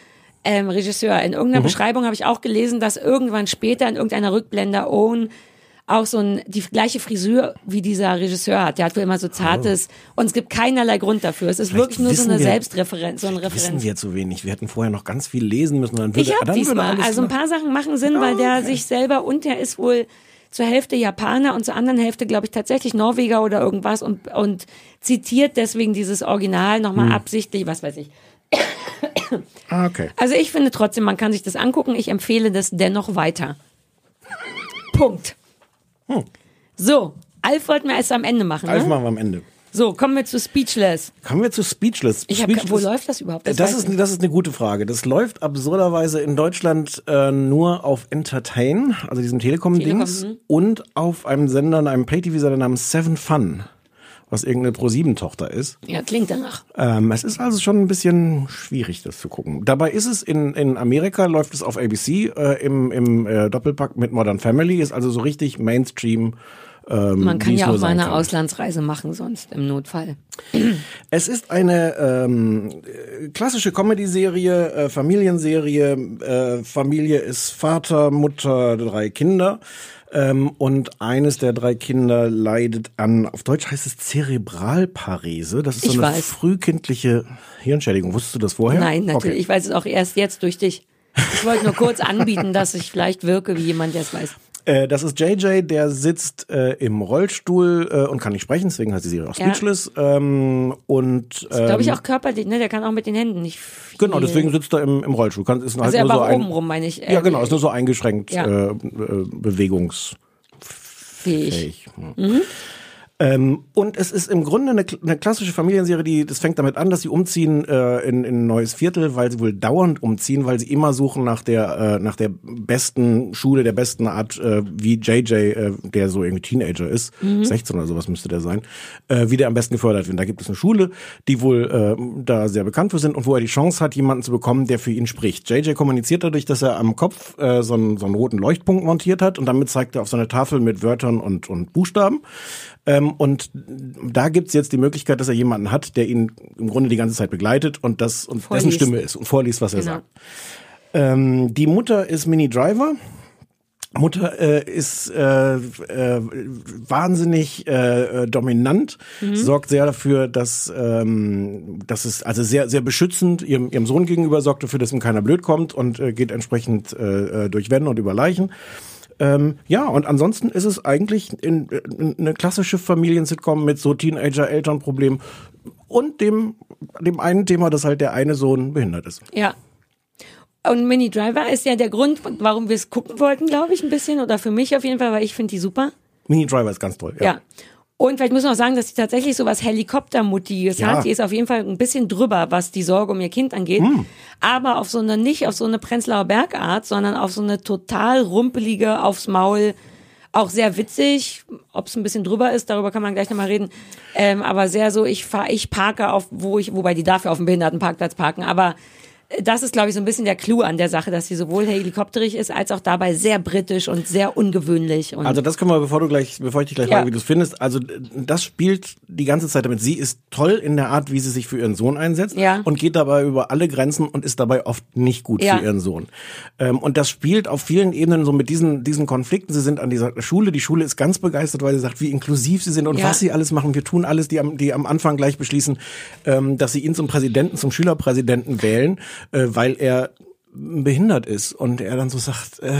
ähm, Regisseur. In irgendeiner Mhm. Beschreibung habe ich auch gelesen, dass irgendwann später in irgendeiner Rückblende Owen auch so ein, die gleiche Frisur wie dieser Regisseur hat. Der hat wohl immer so zartes und es gibt keinerlei Grund dafür. Es ist Vielleicht wirklich nur so wissen eine wir- Selbstreferenz, so eine Wissen Referenz. wir zu wenig. Wir hätten vorher noch ganz viel lesen müssen. Dann würde, Ich hab dann würde diesmal. Also ein paar Sachen machen Sinn, weil der sich selber und der ist wohl zur Hälfte Japaner und zur anderen Hälfte, glaube ich, tatsächlich Norweger oder irgendwas und, und zitiert deswegen dieses Original nochmal Hm. absichtlich, was weiß ich. Ah, okay. Also ich finde trotzdem, man kann sich das angucken. Ich empfehle das dennoch weiter. Punkt. So, Alf wollten wir erst am Ende machen. Alles Ne? machen wir am Ende. So, kommen wir zu Speechless. Kommen wir zu Speechless. Ich hab, Speechless wo läuft das überhaupt? Das, weiß ist, das ist eine gute Frage. Das läuft absurderweise in Deutschland äh, nur auf Entertain, also diesem Telekom-Dings, Telekom, mhm. und auf einem Sender, einem Pay-TV-Sender namens Seven Fun, was irgendeine Pro-7-Tochter ist. ja, klingt danach. Ähm, es ist also schon ein bisschen schwierig, das zu gucken. Dabei ist es in, in Amerika, läuft es auf ABC äh, im, im äh, Doppelpack mit Modern Family, ist also so richtig Mainstream. Ähm, Man kann ja auch mal eine kann. Auslandsreise machen sonst im Notfall. Es ist eine ähm, äh, klassische Comedy-Serie, äh, Familienserie. Äh, Familie ist Vater, Mutter, drei Kinder. Ähm, und eines der drei Kinder leidet an, auf Deutsch heißt es Zerebralparese. Das ist so Ich eine weiß. frühkindliche Hirnschädigung. Wusstest du das vorher? Nein, natürlich. Okay. Ich weiß es auch erst jetzt durch dich. Ich wollte nur kurz anbieten, dass ich vielleicht wirke wie jemand, der es weiß. Äh, das ist JJ, der sitzt äh, im Rollstuhl äh, und kann nicht sprechen, deswegen heißt die Serie auch Ja. Speechless. Ähm, und ähm, Glaube ich auch körperlich, ne? Der kann auch mit den Händen nicht viel. Genau, deswegen sitzt er im, im Rollstuhl. Kann, ist Also halt er nur so ein, oben rum, meine ich. äh, Ja, genau, ist nur so eingeschränkt Ja. äh, äh, bewegungsfähig. Fähig. Ähm, und es ist im Grunde eine, eine klassische Familienserie, die das fängt damit an, dass sie umziehen äh, in, in ein neues Viertel, weil sie wohl dauernd umziehen, weil sie immer suchen nach der äh, nach der besten Schule, der besten Art, äh, wie JJ, äh, der so irgendwie Teenager ist, 16 oder sowas müsste der sein, äh, wie der am besten gefördert wird. Da gibt es eine Schule, die wohl äh, da sehr bekannt für sind und wo er die Chance hat, jemanden zu bekommen, der für ihn spricht. JJ kommuniziert dadurch, dass er am Kopf äh, so, einen, so einen roten Leuchtpunkt montiert hat und damit zeigt er auf so eine Tafel mit Wörtern und, und Buchstaben. Ähm, und da gibt's jetzt die Möglichkeit, dass er jemanden hat, der ihn im Grunde die ganze Zeit begleitet und das und Vorliest. dessen Stimme ist und vorliest, was er Genau. sagt. Ähm, die Mutter ist Mini Driver. Mutter äh, ist äh, äh, wahnsinnig äh, äh, dominant, sorgt sehr dafür, dass, ähm, dass es also sehr sehr beschützend ihrem, ihrem Sohn gegenüber sorgt dafür, dass ihm keiner blöd kommt und äh, geht entsprechend äh, äh, durch Wände und über Leichen. Ähm, ja, und ansonsten ist es eigentlich in, in, eine klassische Familien-Sitcom mit so Teenager-Elternproblemen und dem, dem einen Thema, dass halt der eine Sohn behindert ist. Ja. Und Mini Driver ist ja der Grund, warum wir es gucken wollten, glaube ich, ein bisschen. Oder für mich auf jeden Fall, weil ich finde die super. Mini Driver ist ganz toll. Ja. Und vielleicht muss man auch sagen, dass sie tatsächlich so was Helikoptermutiges Ja. hat. Die ist auf jeden Fall ein bisschen drüber, was die Sorge um ihr Kind angeht. Hm. Aber auf so eine, nicht auf so eine Prenzlauer Bergart, sondern auf so eine total rumpelige, aufs Maul, auch sehr witzig. Ob es ein bisschen drüber ist, darüber kann man gleich nochmal reden. Ähm, aber sehr so, ich fahr, ich parke auf, wo ich, wobei die dafür auf dem Behindertenparkplatz parken, aber das ist, glaube ich, so ein bisschen der Clou an der Sache, dass sie sowohl helikopterig ist, als auch dabei sehr britisch und sehr ungewöhnlich. Und Also das können wir, bevor du gleich, bevor ich dich gleich Ja. frage, wie du es findest, also d- das spielt die ganze Zeit damit. Sie ist toll in der Art, wie sie sich für ihren Sohn einsetzt Ja. und geht dabei über alle Grenzen und ist dabei oft nicht gut Ja. für ihren Sohn. Ähm, und das spielt auf vielen Ebenen so mit diesen, diesen Konflikten. Sie sind an dieser Schule, die Schule ist ganz begeistert, weil sie sagt, wie inklusiv sie sind und was sie alles machen. Wir tun alles, die am, die am Anfang gleich beschließen, ähm, dass sie ihn zum Präsidenten, zum Schülerpräsidenten wählen, äh, weil er behindert ist und er dann so sagt, äh,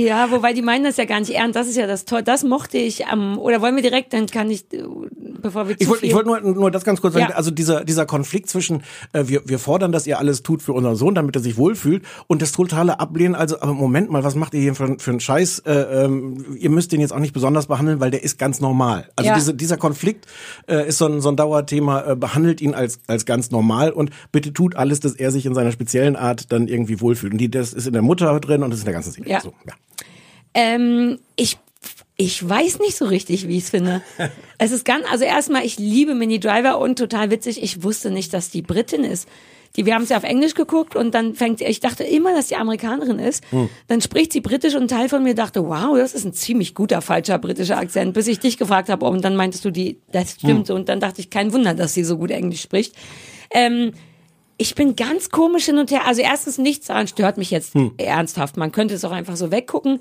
Ja, wobei die meinen das ja gar nicht ernst. Das ist ja das Toll. Das mochte ich am, oder wollen wir direkt, dann kann ich, äh, bevor wir zu Ich wollte wollte nur, nur das ganz kurz sagen, Ja. also dieser, dieser Konflikt zwischen, äh, wir, wir fordern, dass ihr alles tut für unseren Sohn, damit er sich wohlfühlt und das totale Ablehnen, also, aber Moment mal, was macht ihr hier für, für einen Scheiß? Äh, ähm, ihr müsst den jetzt auch nicht besonders behandeln, weil der ist ganz normal. Also Ja. diese, dieser Konflikt äh, ist so ein, so ein Dauerthema, äh, behandelt ihn als, als ganz normal und bitte tut alles, dass er sich in seiner speziellen Art dann irgendwie wohlfühlt. Und die, das ist in der Mutter drin und das ist in der ganzen Serie. Ja. So, ja. Ähm, ich, ich weiß nicht so richtig, wie ich es finde. es ist ganz, also erstmal, ich liebe Minnie Driver und total witzig, ich wusste nicht, dass die Britin ist. Die, wir haben es ja auf Englisch geguckt und dann fängt sie, ich dachte immer, dass die Amerikanerin ist. Dann spricht sie britisch und ein Teil von mir dachte, wow, das ist ein ziemlich guter falscher britischer Akzent, bis ich dich gefragt habe und dann meintest du, die, das stimmt. Und dann dachte ich, kein Wunder, dass sie so gut Englisch spricht. Ähm, ich bin ganz komisch hin und her. Also erstens nichts daran stört mich jetzt ernsthaft. Man könnte es auch einfach so weggucken.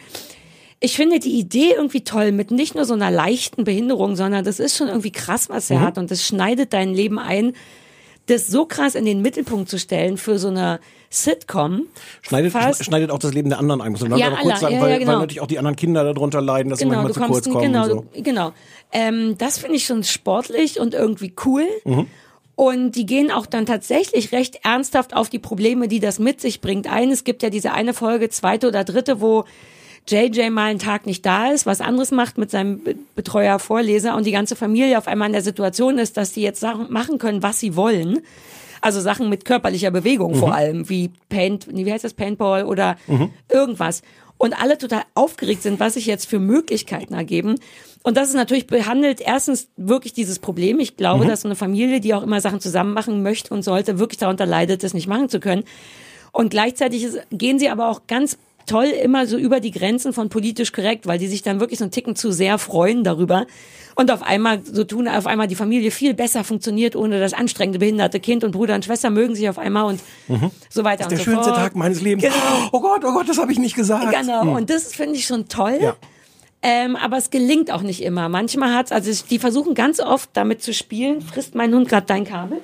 Ich finde die Idee irgendwie toll mit nicht nur so einer leichten Behinderung, sondern das ist schon irgendwie krass, was er hat und das schneidet dein Leben ein. Das so krass in den Mittelpunkt zu stellen für so eine Sitcom. Schneidet, Fast. schneidet auch das Leben der anderen ein. Muss man Ja, noch kurz sagen, Ja, weil, ja, genau. weil natürlich auch die anderen Kinder darunter leiden, dass sie Genau, manchmal du zu kurz kommst kommen. genau, so. du, genau. Ähm, das finde ich schon sportlich und irgendwie cool. Mhm. Und die gehen auch dann tatsächlich recht ernsthaft auf die Probleme, die das mit sich bringt, ein. Es gibt ja diese eine Folge, zweite oder dritte, wo JJ mal einen Tag nicht da ist, was anderes macht mit seinem Be- Betreuer, Vorleser und die ganze Familie auf einmal in der Situation ist, dass die jetzt Sachen machen können, was sie wollen. Also Sachen mit körperlicher Bewegung vor allem, wie Paint, wie heißt das, Paintball oder irgendwas. Und alle total aufgeregt sind, was sich jetzt für Möglichkeiten ergeben. Und das ist natürlich behandelt erstens wirklich dieses Problem. Ich glaube, dass so eine Familie, die auch immer Sachen zusammen machen möchte und sollte, wirklich darunter leidet, das nicht machen zu können. Und gleichzeitig ist, gehen sie aber auch ganz toll immer so über die Grenzen von politisch korrekt, weil die sich dann wirklich so einen Ticken zu sehr freuen darüber und auf einmal so tun, auf einmal die Familie viel besser funktioniert ohne das anstrengende behinderte Kind und Bruder und Schwester mögen sich auf einmal und so weiter Mhm. Der und so schönste fort. Tag meines Lebens. Genau. Oh Gott, oh Gott, das habe ich nicht gesagt. Genau, und das finde ich schon toll. Ja. Ähm, aber es gelingt auch nicht immer. Manchmal hat's, also es- die versuchen ganz oft damit zu spielen. Frisst mein Hund gerade dein Kabel?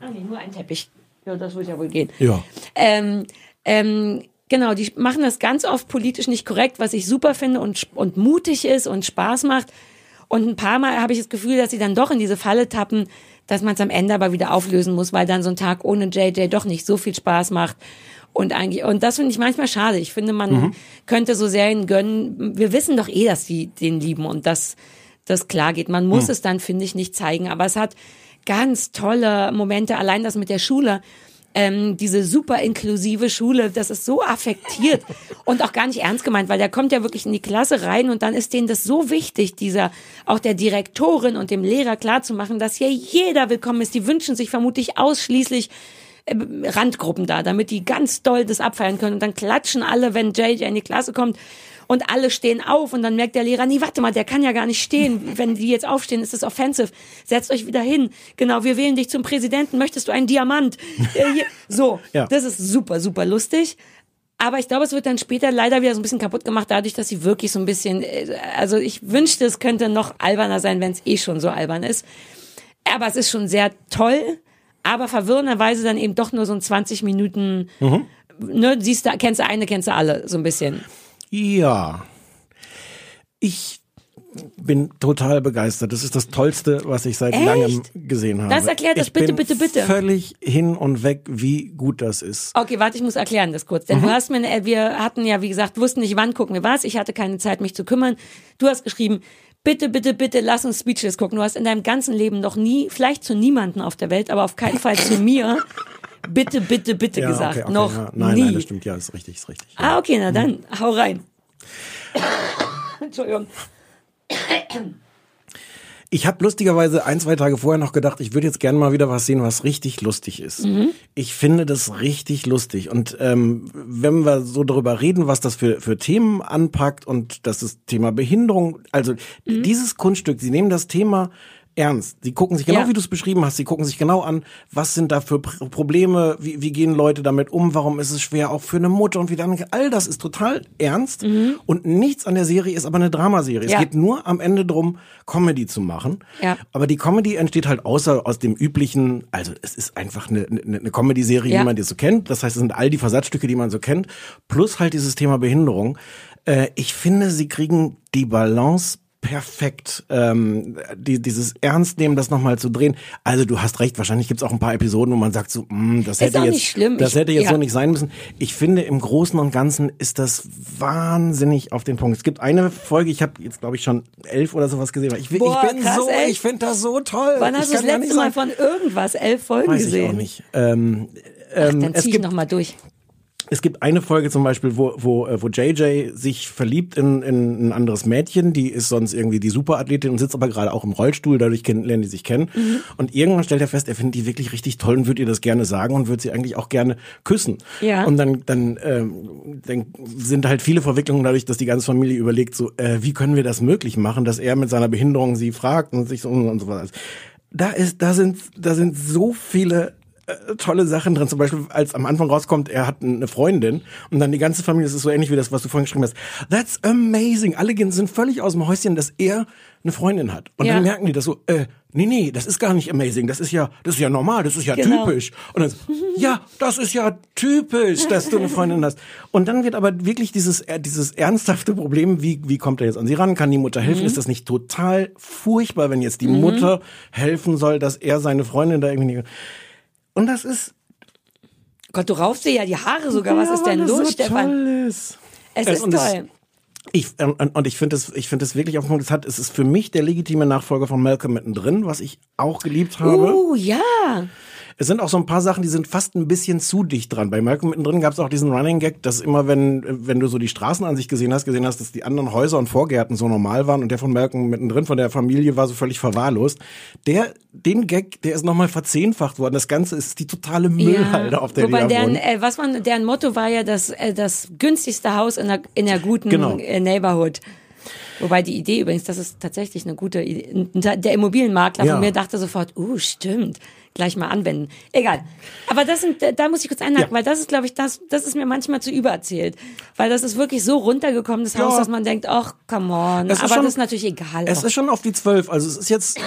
Ah nee, nur ein Teppich. Ja, das wird ja wohl gehen. Ja. Ähm, ähm, genau, die machen das ganz oft politisch nicht korrekt, was ich super finde und, und mutig ist und Spaß macht. Und ein paar Mal habe ich das Gefühl, dass sie dann doch in diese Falle tappen, dass man es am Ende aber wieder auflösen muss, weil dann so ein Tag ohne JJ doch nicht so viel Spaß macht. Und eigentlich, und das finde ich manchmal schade. Ich finde, man könnte so Serien gönnen. Wir wissen doch eh, dass sie den lieben und dass das klar geht. Man muss es dann, finde ich, nicht zeigen. Aber es hat ganz tolle Momente. Allein das mit der Schule. Ähm, diese super inklusive Schule, das ist so affektiert und auch gar nicht ernst gemeint, weil der kommt ja wirklich in die Klasse rein und dann ist denen das so wichtig, dieser auch der Direktorin und dem Lehrer klarzumachen, dass hier jeder willkommen ist. Die wünschen sich vermutlich ausschließlich Randgruppen da, damit die ganz doll das abfeiern können und dann klatschen alle, wenn JJ in die Klasse kommt und alle stehen auf und dann merkt der Lehrer, nee, warte mal, der kann ja gar nicht stehen. Wenn die jetzt aufstehen, ist das offensive. Setzt euch wieder hin. Genau, wir wählen dich zum Präsidenten. Möchtest du einen Diamant? Äh. So, Ja. das ist super, super lustig. Aber ich glaube, es wird dann später leider wieder so ein bisschen kaputt gemacht, dadurch, dass sie wirklich so ein bisschen, äh, also ich wünschte, es könnte noch alberner sein, wenn es eh schon so albern ist. Aber es ist schon sehr toll, aber verwirrenderweise dann eben doch nur so ein 20 Minuten, ne, siehst du, kennst du eine, kennst du alle, so ein bisschen. Ja. Ich bin total begeistert. Das ist das Tollste, was ich seit Echt? langem gesehen habe. Das erklärt das ich bitte, bin bitte, bitte. Völlig hin und weg, wie gut das ist. Okay, warte, ich muss erklären das kurz. Denn Mhm. du hast mir, wir hatten ja, wie gesagt, wussten nicht, wann gucken wir was. Ich hatte keine Zeit, mich zu kümmern. Du hast geschrieben, bitte, bitte, bitte, lass uns Speechless gucken. Du hast in deinem ganzen Leben noch nie, vielleicht zu niemanden auf der Welt, aber auf keinen Fall zu mir, bitte, bitte, bitte gesagt. okay, okay, noch ja. Nein, nie. nein, das stimmt. Ja, ist richtig, ist richtig. Ja. Ah, okay, na dann, hau rein. Entschuldigung. Ich habe lustigerweise ein, zwei Tage vorher noch gedacht, ich würde jetzt gerne mal wieder was sehen, was richtig lustig ist. Ich finde das richtig lustig. Und ähm, wenn wir so darüber reden, was das für, für Themen anpackt und das ist Thema Behinderung, also dieses Kunststück, sie nehmen das Thema ernst. Sie gucken sich genau, Ja. wie du es beschrieben hast, sie gucken sich genau an, was sind da für Pr- Probleme, wie, wie gehen Leute damit um, warum ist es schwer auch für eine Mutter und wie dann, all das ist total ernst und nichts an der Serie ist aber eine Dramaserie. Es Ja. geht nur am Ende drum, Comedy zu machen. Ja. Aber die Comedy entsteht halt außer aus dem üblichen, also es ist einfach eine, eine, eine Comedy-Serie, Ja. wie man die so kennt. Das heißt, es sind all die Versatzstücke, die man so kennt, plus halt dieses Thema Behinderung. Äh, ich finde, sie kriegen die Balance perfekt. Ähm, die, dieses Ernstnehmen, das nochmal zu drehen. Also du hast recht, wahrscheinlich gibt's auch ein paar Episoden, wo man sagt so, mh, das hätte jetzt, das Ich- hätte jetzt ja. so nicht sein müssen. Ich finde im Großen und Ganzen ist das wahnsinnig auf den Punkt. Es gibt eine Folge, ich habe jetzt glaube ich schon elf oder sowas gesehen. Ich, Boah, ich bin krass, so, echt? ich finde das so toll. Wann Ich hast du das letzte Mal von irgendwas elf Folgen Weiß gesehen? ich auch nicht. Ähm, Ach, ähm, dann es zieh ich gibt noch mal durch. Es gibt eine Folge zum Beispiel, wo, wo, äh, wo JJ sich verliebt in, in ein anderes Mädchen, die ist sonst irgendwie die Superathletin und sitzt aber gerade auch im Rollstuhl, dadurch kennen, lernen die sich kennen. Mhm. Und irgendwann stellt er fest, er findet die wirklich richtig toll und würde ihr das gerne sagen und würde sie eigentlich auch gerne küssen. Ja. Und dann, dann, ähm, dann sind halt viele Verwicklungen dadurch, dass die ganze Familie überlegt, so, äh, wie können wir das möglich machen, dass er mit seiner Behinderung sie fragt und sich so und, und so was. Da ist, da sind, da sind so viele tolle Sachen drin. Zum Beispiel, als am Anfang rauskommt, er hat eine Freundin und dann die ganze Familie, das ist so ähnlich wie das, was du vorhin geschrieben hast. That's amazing. Alle sind völlig aus dem Häuschen, dass er eine Freundin hat. Und Ja. dann merken die das so, äh, nee, nee, das ist gar nicht amazing. Das ist ja, das ist ja normal, das ist ja Genau. typisch. Und dann, so, ja, das ist ja typisch, dass du eine Freundin hast. Und dann wird aber wirklich dieses, äh, dieses ernsthafte Problem, wie, wie kommt er jetzt an sie ran? Kann die Mutter helfen? Ist das nicht total furchtbar, wenn jetzt die Mutter helfen soll, dass er seine Freundin da irgendwie nicht, und das ist, Gott, du raufst dir ja die Haare sogar. Was Ja, ist denn los, so Stefan? Toll ist. Es Äh, ist und es- toll. Ich, und und ich finde es, ich finde es wirklich auf den Punkt, es hat, es ist für mich der legitime Nachfolger von Malcolm mittendrin, was ich auch geliebt habe. Uh, ja. Es sind auch so ein paar Sachen, die sind fast ein bisschen zu dicht dran. Bei Malcolm mittendrin gab es auch diesen Running Gag, dass immer, wenn, wenn du so die Straßenansicht gesehen hast, gesehen hast, dass die anderen Häuser und Vorgärten so normal waren und der von Malcolm mittendrin von der Familie war so völlig verwahrlost. Der, den Gag, der ist nochmal verzehnfacht worden. Das Ganze ist die totale Müllhalde, auf der Wobei die deren, äh, was man, deren Motto war ja das, äh, das günstigste Haus in der, in der guten Genau. äh, Neighborhood. Wobei die Idee übrigens, das ist tatsächlich eine gute Idee. Der Immobilienmakler Ja. von mir dachte sofort, uh, stimmt, gleich mal anwenden. Egal. Aber das sind, da muss ich kurz einhaken, Ja. weil das ist, glaube ich, das, das ist mir manchmal zu übererzählt. Weil das ist wirklich so runtergekommenes Haus, Ja. dass man denkt, ach, come on. Aber schon- das ist natürlich egal. Es auch. ist schon auf die zwölf, also es ist jetzt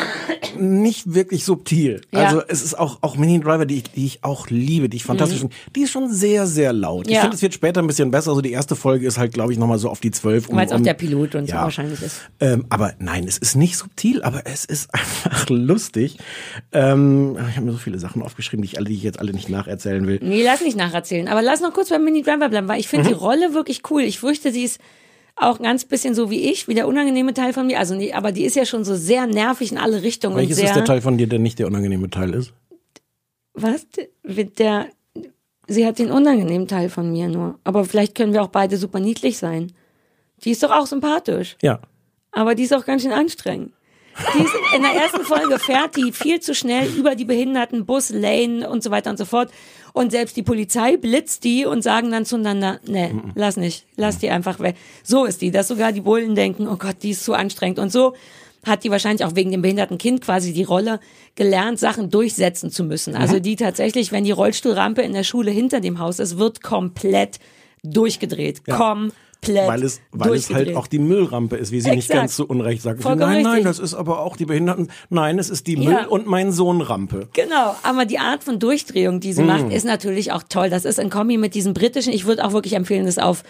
nicht wirklich subtil. Ja. Also es ist auch, auch Mini Driver, die ich, die ich auch liebe, die ich fantastisch finde, die ist schon sehr, sehr laut. Ich Mhm. Finde, es wird später ein bisschen besser. Also die erste Folge ist halt, glaube ich, nochmal so auf die zwölf. Um, Weil es auch um, der Pilot und so wahrscheinlich ist. Ähm, aber nein, es ist nicht subtil, aber es ist einfach lustig. Ähm, ich habe mir so viele Sachen aufgeschrieben, die ich alle, die ich jetzt alle nicht nacherzählen will. Nee, lass nicht nacherzählen. Aber lass noch kurz beim Mini Driver bleiben, weil ich finde Mhm. die Rolle wirklich cool. Ich fürchte, sie ist auch ganz bisschen so wie ich, wie der unangenehme Teil von mir. Also, nee, aber die ist ja schon so sehr nervig in alle Richtungen. Welches sehr, ist der Teil von dir, der nicht der unangenehme Teil ist? Was? Mit der, sie hat den unangenehmen Teil von mir nur. Aber vielleicht können wir auch beide super niedlich sein. Die ist doch auch sympathisch. Ja. Aber die ist auch ganz schön anstrengend. Die ist in der ersten Folge fährt die viel zu schnell über die behinderten Bus, Lane und so weiter und so fort. Und selbst die Polizei blitzt die und sagen dann zueinander, nee, lass nicht, lass die einfach weg. So ist die, dass sogar die Bullen denken, oh Gott, die ist zu anstrengend. Und so hat die wahrscheinlich auch wegen dem behinderten Kind quasi die Rolle gelernt, Sachen durchsetzen zu müssen. Also die tatsächlich, wenn die Rollstuhlrampe in der Schule hinter dem Haus ist, wird komplett durchgedreht. Komplett Weil es, weil es halt auch die Müllrampe ist, wie sie nicht Exakt. ganz so unrecht sagt. Vollkommen nein, nein, richtig. das ist aber auch die Behinderten. Nein, es ist die Ja. Müll- und mein Sohn-Rampe. Genau, aber die Art von Durchdrehung, die sie macht, ist natürlich auch toll. Das ist ein Kombi mit diesem britischen. Ich würde auch wirklich empfehlen, das auf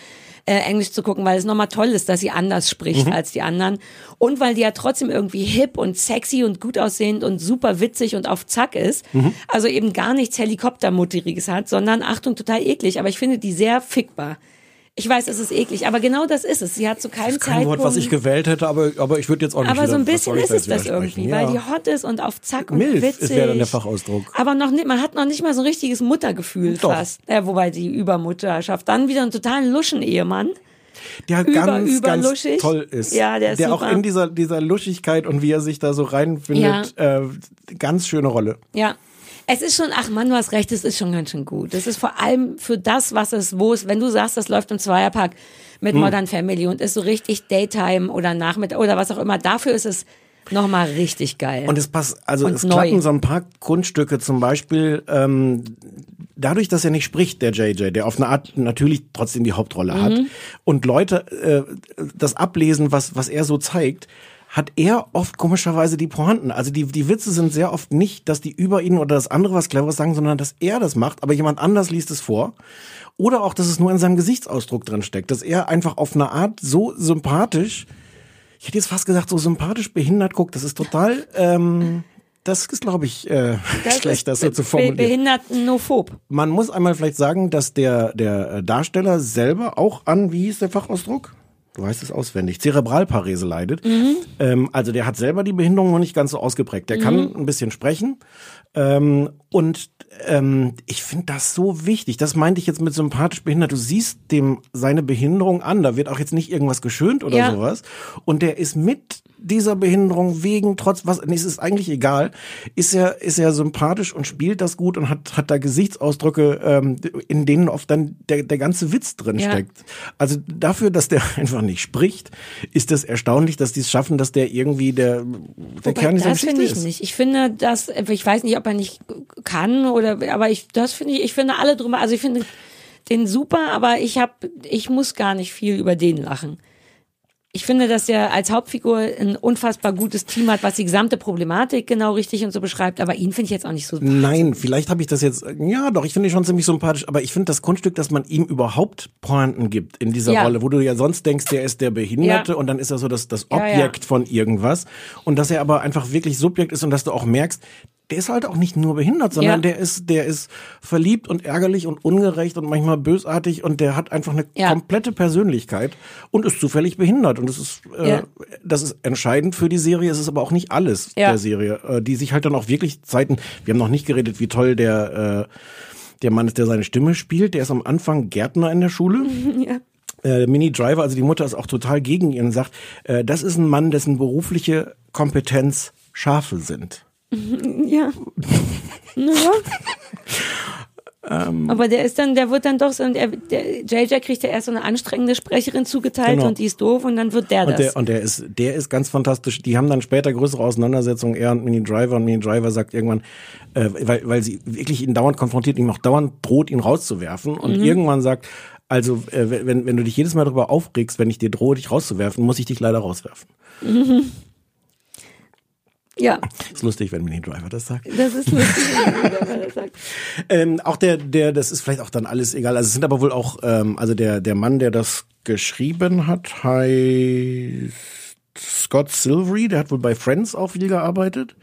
äh, Englisch zu gucken, weil es nochmal toll ist, dass sie anders spricht als die anderen. Und weil die ja trotzdem irgendwie hip und sexy und gut aussehend und super witzig und auf Zack ist. Also eben gar nichts Helikoptermutteriges hat, sondern Achtung, total eklig. Aber ich finde die sehr fickbar. Ich weiß, es ist eklig, aber genau das ist es. Sie hat zu keinem Kein Zeitpunkt... Wort, was ich gewählt hätte, aber, aber ich würde jetzt auch nicht Aber so ein bisschen ist es das irgendwie, ja. weil die hot ist und auf Zack und Milf witzig. ist wäre dann der Fachausdruck. Aber noch nicht, man hat noch nicht mal so ein richtiges Muttergefühl Doch. fast. Ja, wobei die Übermutterschaft. Dann wieder einen totalen Luschen-Ehemann. der über- ganz, über ganz luschig. toll ist. Ja, der ist Der auch super. in dieser, dieser Luschigkeit und wie er sich da so reinfindet, äh, ganz schöne Rolle. Ja. Es ist schon, ach Mann, du hast recht, es ist schon ganz schön gut. Es ist vor allem für das, was es, wo es, wenn du sagst, das läuft im Zweierpack Hm. mit Modern Family und ist so richtig Daytime oder Nachmittag oder was auch immer, dafür ist es nochmal richtig geil. Und es passt, also Und es neu. klappen so ein paar Grundstücke, zum Beispiel ähm, dadurch, dass er nicht spricht, der JJ, der auf eine Art natürlich trotzdem die Hauptrolle hat Mhm. und Leute äh, das ablesen, was was er so zeigt, hat er oft komischerweise die Pointen. Also die die Witze sind sehr oft nicht, dass die über ihn oder das andere was cleveres sagen, sondern dass er das macht, aber jemand anders liest es vor. Oder auch, dass es nur in seinem Gesichtsausdruck drin steckt, dass er einfach auf eine Art so sympathisch ich hätte jetzt fast gesagt, so sympathisch behindert guckt. Das ist total, ähm, das ist, glaube ich, äh, schlecht, das so zu formulieren. Behindertennophob. Man muss einmal vielleicht sagen, dass der, der Darsteller selber auch an, wie hieß der Fachausdruck? Du weißt es auswendig, Zerebralparese leidet. Ähm, also der hat selber die Behinderung noch nicht ganz so ausgeprägt. Der kann ein bisschen sprechen. Ähm, und ähm, ich finde das so wichtig. Das meinte ich jetzt mit sympathisch behindert. Du siehst dem seine Behinderung an. Da wird auch jetzt nicht irgendwas geschönt oder Ja. sowas. Und der ist mit dieser Behinderung wegen trotz was nee, es ist eigentlich egal ist er ist er sympathisch und spielt das gut und hat hat da Gesichtsausdrücke ähm, in denen oft dann der der ganze Witz drin Ja. steckt also dafür dass der einfach nicht spricht ist es erstaunlich dass die es schaffen dass der irgendwie der der Wobei, Kern dieser das finde Geschichte ich ist nicht. Ich finde, dass, ich weiß nicht, ob er nicht kann oder, aber ich, das finde ich, ich finde alle drüber, also ich finde den super, aber ich habe, ich muss gar nicht viel über den lachen. Ich finde, dass er als Hauptfigur ein unfassbar gutes Team hat, was die gesamte Problematik genau richtig und so beschreibt, aber ihn finde ich jetzt auch nicht so. Nein, vielleicht habe ich das jetzt. Ja, doch, ich finde ihn schon ziemlich sympathisch, aber ich finde das Kunststück, dass man ihm überhaupt Pointen gibt in dieser Ja. Rolle, wo du ja sonst denkst, der ist der Behinderte Ja. und dann ist er so das, das Ja, ja. Objekt von irgendwas. Und dass er aber einfach wirklich Subjekt ist und dass du auch merkst, der ist halt auch nicht nur behindert, sondern Ja. der ist, der ist verliebt und ärgerlich und ungerecht und manchmal bösartig und der hat einfach eine Ja. komplette Persönlichkeit und ist zufällig behindert. Und das ist, äh, Ja. das ist entscheidend für die Serie, es ist aber auch nicht alles der Serie, äh, die sich halt dann auch wirklich Zeiten, wir haben noch nicht geredet, wie toll der, äh, der Mann ist, der seine Stimme spielt, der ist am Anfang Gärtner in der Schule. Ja. Äh, Mini Driver, also die Mutter ist auch total gegen ihn und sagt, äh, das ist ein Mann, dessen berufliche Kompetenz Schafe sind. Ja. ja. Ähm. Aber der ist dann, der wird dann doch so, und er, der JJ kriegt ja erst so eine anstrengende Sprecherin zugeteilt Genau. und die ist doof und dann wird der Und das. der, und der ist, der ist ganz fantastisch. Die haben dann später größere Auseinandersetzungen, er und Mini Driver. Und Mini Driver sagt irgendwann, äh, weil, weil sie wirklich ihn dauernd konfrontiert, ihm auch dauernd droht, ihn rauszuwerfen. Und Mhm. irgendwann sagt, also äh, wenn, wenn du dich jedes Mal darüber aufregst, wenn ich dir drohe, dich rauszuwerfen, muss ich dich leider rauswerfen. Ja, Ist lustig, wenn Mini Driver das sagt. das ist lustig, wenn er das sagt. Ähm, auch der, der, das ist vielleicht auch dann alles egal. Also es sind aber wohl auch, ähm, also der, der Mann, der das geschrieben hat, heißt Scott Silvery, der hat wohl bei Friends auch viel gearbeitet.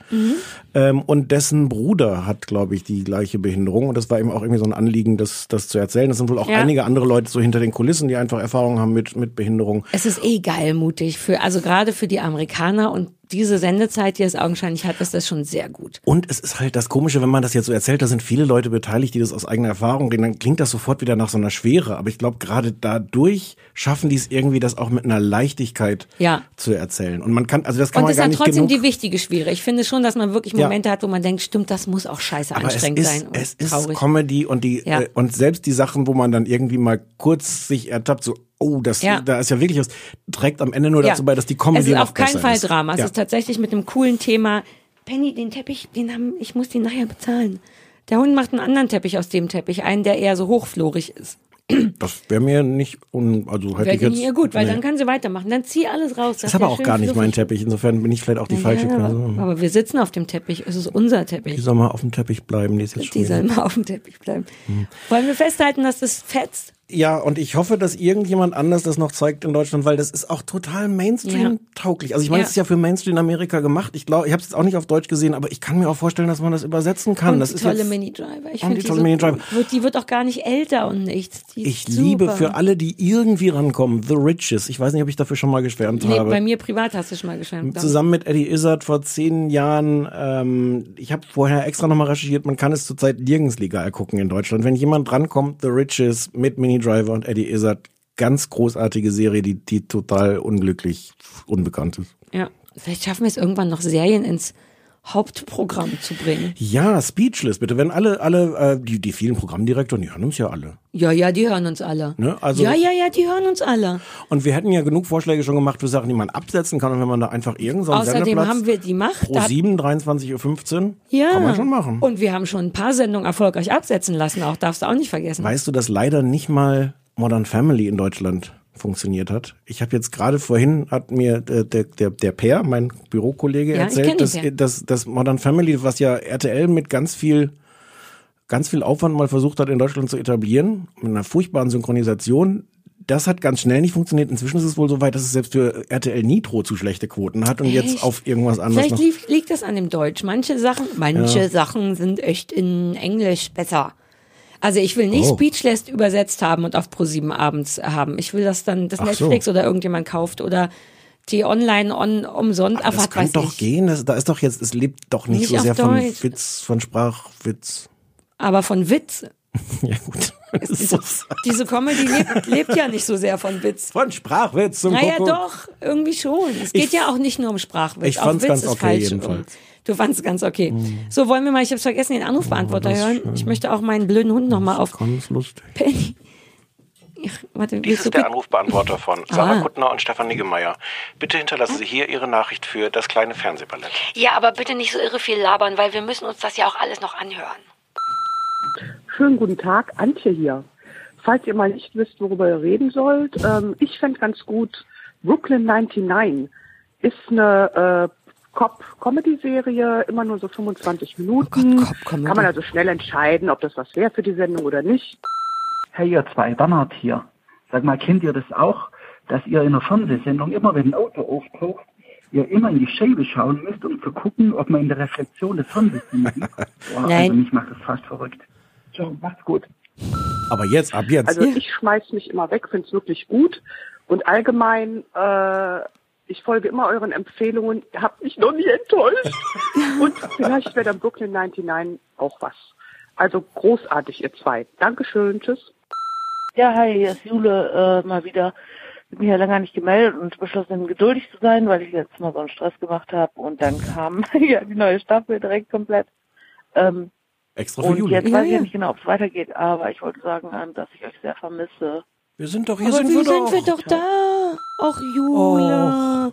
Ähm, und dessen Bruder hat, glaube ich, die gleiche Behinderung. Und das war ihm auch irgendwie so ein Anliegen, das, das zu erzählen. Das sind wohl auch Ja. einige andere Leute so hinter den Kulissen, die einfach Erfahrungen haben mit, mit Behinderung. Es ist eh geil mutig für, also gerade für die Amerikaner und diese Sendezeit, die es augenscheinlich hat, ist das schon sehr gut. Und es ist halt das Komische, wenn man das jetzt so erzählt, da sind viele Leute beteiligt, die das aus eigener Erfahrung reden, dann klingt das sofort wieder nach so einer Schwere. Aber ich glaube, gerade dadurch schaffen die es irgendwie, das auch mit einer Leichtigkeit Ja. zu erzählen. Und man kann, also das kann Und man es gar nicht trotzdem genug. die wichtige Schwere. Ich finde schon, dass man wirklich. Momente hat, wo man denkt, stimmt, das muss auch scheiße aber es anstrengend ist, sein und es ist traurig. Comedy und die Ja. äh, und selbst die Sachen, wo man dann irgendwie mal kurz sich ertappt, so oh, das Ja. da ist ja wirklich was, trägt am Ende nur dazu bei, dass die Comedy Es ist auf keinen Fall ist. Drama. Es Ja. ist tatsächlich mit einem coolen Thema. Penny, den Teppich, den haben, ich muss den nachher bezahlen. Der Hund macht einen anderen Teppich aus dem Teppich, einen, der eher so hochflorig ist. Das wäre mir nicht un, also hätte ich jetzt ihr gut, weil nee. dann kann sie weitermachen. Dann zieh alles raus. das ist aber auch gar nicht mein Teppich. Insofern bin ich vielleicht auch die falsche ja, Person. aber, aber wir sitzen auf dem Teppich. Es ist unser Teppich. Die soll mal auf dem Teppich bleiben. Die ist jetzt Die soll mal auf dem Teppich bleiben. Mhm. Wollen wir festhalten, dass das fetzt? Ja, und ich hoffe, dass irgendjemand anders das noch zeigt in Deutschland, weil das ist auch total Mainstream-tauglich. Also ich meine, Ja. es ist ja für Mainstream Amerika gemacht. Ich glaube, ich habe es jetzt auch nicht auf Deutsch gesehen, aber ich kann mir auch vorstellen, dass man das übersetzen kann. Und das die ist tolle Mini-Driver. Ich finde die die, tolle so Mini-Driver. Wird, die wird auch gar nicht älter und nichts. Ich ist liebe super. für alle, die irgendwie rankommen, The Riches. Ich weiß nicht, ob ich dafür schon mal geschwärmt Nee, habe. bei mir privat hast du schon mal geschwärmt. Zusammen mit Eddie Izzard vor zehn Jahren. Ähm, ich habe vorher extra nochmal recherchiert. Man kann es zurzeit nirgends legal gucken in Deutschland. Wenn jemand drankommt, The Riches mit Mini Driver und Eddie Izzard, ganz großartige Serie, die, die total unglücklich unbekannt ist. Ja, vielleicht schaffen wir es irgendwann noch Serien ins Hauptprogramm zu bringen. Ja, Speechless, bitte. Wenn alle, alle, äh, die, die vielen Programmdirektoren, die hören uns ja alle. Ja, ja, die hören uns alle. Ne, also- ja, ja, ja, die hören uns alle. Und wir hätten ja genug Vorschläge schon gemacht für Sachen, die man absetzen kann. Und wenn man da einfach irgendeinen Außerdem Sendeplatz haben wir die Macht. pro da- 7, 23.15 Uhr, ja. kann man schon machen. Und wir haben schon ein paar Sendungen erfolgreich absetzen lassen, auch darfst du auch nicht vergessen. Weißt du, dass leider nicht mal Modern Family in Deutschland funktioniert hat? Ich habe jetzt gerade vorhin hat mir äh, der der der Per, mein Bürokollege, Ja, erzählt, dass, Per. dass dass Modern Family, was ja RTL mit ganz viel ganz viel Aufwand mal versucht hat in Deutschland zu etablieren, mit einer furchtbaren Synchronisation, das hat ganz schnell nicht funktioniert. Inzwischen ist es wohl so weit, dass es selbst für RTL Nitro zu schlechte Quoten hat und jetzt Echt? auf irgendwas anderes Vielleicht liegt das an dem Deutsch. Manche Sachen, manche Sachen sind echt in Englisch besser. Also ich will nicht Oh. Speechless übersetzt haben und auf Pro7 abends haben. Ich will, dass dann das Ach so. Netflix oder irgendjemand kauft oder die online on, umsonst. Ach, Das weiß doch ich. gehen. Das, da ist doch jetzt, es lebt doch nicht, Nicht so sehr von Deutsch. Witz, von Sprachwitz. Aber von Witz. Ja gut. So Diese Comedy lebt, lebt ja nicht so sehr von Witz. von Sprachwitz zum Naja, Kuckuck. doch, irgendwie schon. Es geht Ich- ja auch nicht nur um Sprachwitz. Ich auch fand's Witz ganz okay jedenfalls. Hm. Du fandst ganz okay. So, wollen wir mal, ich habe vergessen, den Anrufbeantworter ist hören. schön. Ich möchte auch meinen blöden Hund nochmal auf Ganz lustig. Penny. Ich, warte, Dies ist der Anrufbeantworter von Sarah Ah. Kuttner und Stefan Niggemeier. Bitte hinterlassen Sie hier Ihre Nachricht für das kleine Fernsehballett. Ja, aber bitte nicht so irre viel labern, weil wir müssen uns das ja auch alles noch anhören. Schönen guten Tag, Antje hier. Falls ihr mal nicht wisst, worüber ihr reden sollt, ähm, ich fände ganz gut, Brooklyn 99 ist eine äh, Cop-Comedy-Serie, immer nur so 25 Minuten. Oh Cop-Comedy. Kann man also schnell entscheiden, ob das was wäre für die Sendung oder nicht. Hey ihr zwei, Bernhard hier. Sag mal, kennt ihr das auch, dass ihr in einer Fernsehsendung immer, wenn ein Auto auftaucht, ihr immer in die Scheibe schauen müsst, um zu gucken, ob man in der Reflexion des sieht? Boah, Nein. Also mich macht das fast verrückt. So, macht's gut. Aber jetzt, ab jetzt. Also ich schmeiß mich immer weg, finde es wirklich gut. Und allgemein, äh, ich folge immer euren Empfehlungen. Ihr habt mich noch nie enttäuscht. Und vielleicht wäre dann Brooklyn 99 auch was. Also großartig, ihr zwei. Dankeschön, tschüss. Ja, hi, hier ist Jule äh, mal wieder. Ich habe mich ja länger nicht gemeldet und beschlossen, geduldig zu sein, weil ich jetzt mal so einen Stress gemacht habe und dann kam ja die neue Staffel direkt komplett. Ähm, Extra für und Juli. jetzt Ja, weiß ich ja. ja nicht genau, ob es weitergeht, aber ich wollte sagen, ähm, dass ich euch sehr vermisse. Wir sind doch, hier Aber sind wie wir sind doch. wir doch da? Ach, Jule. Ach,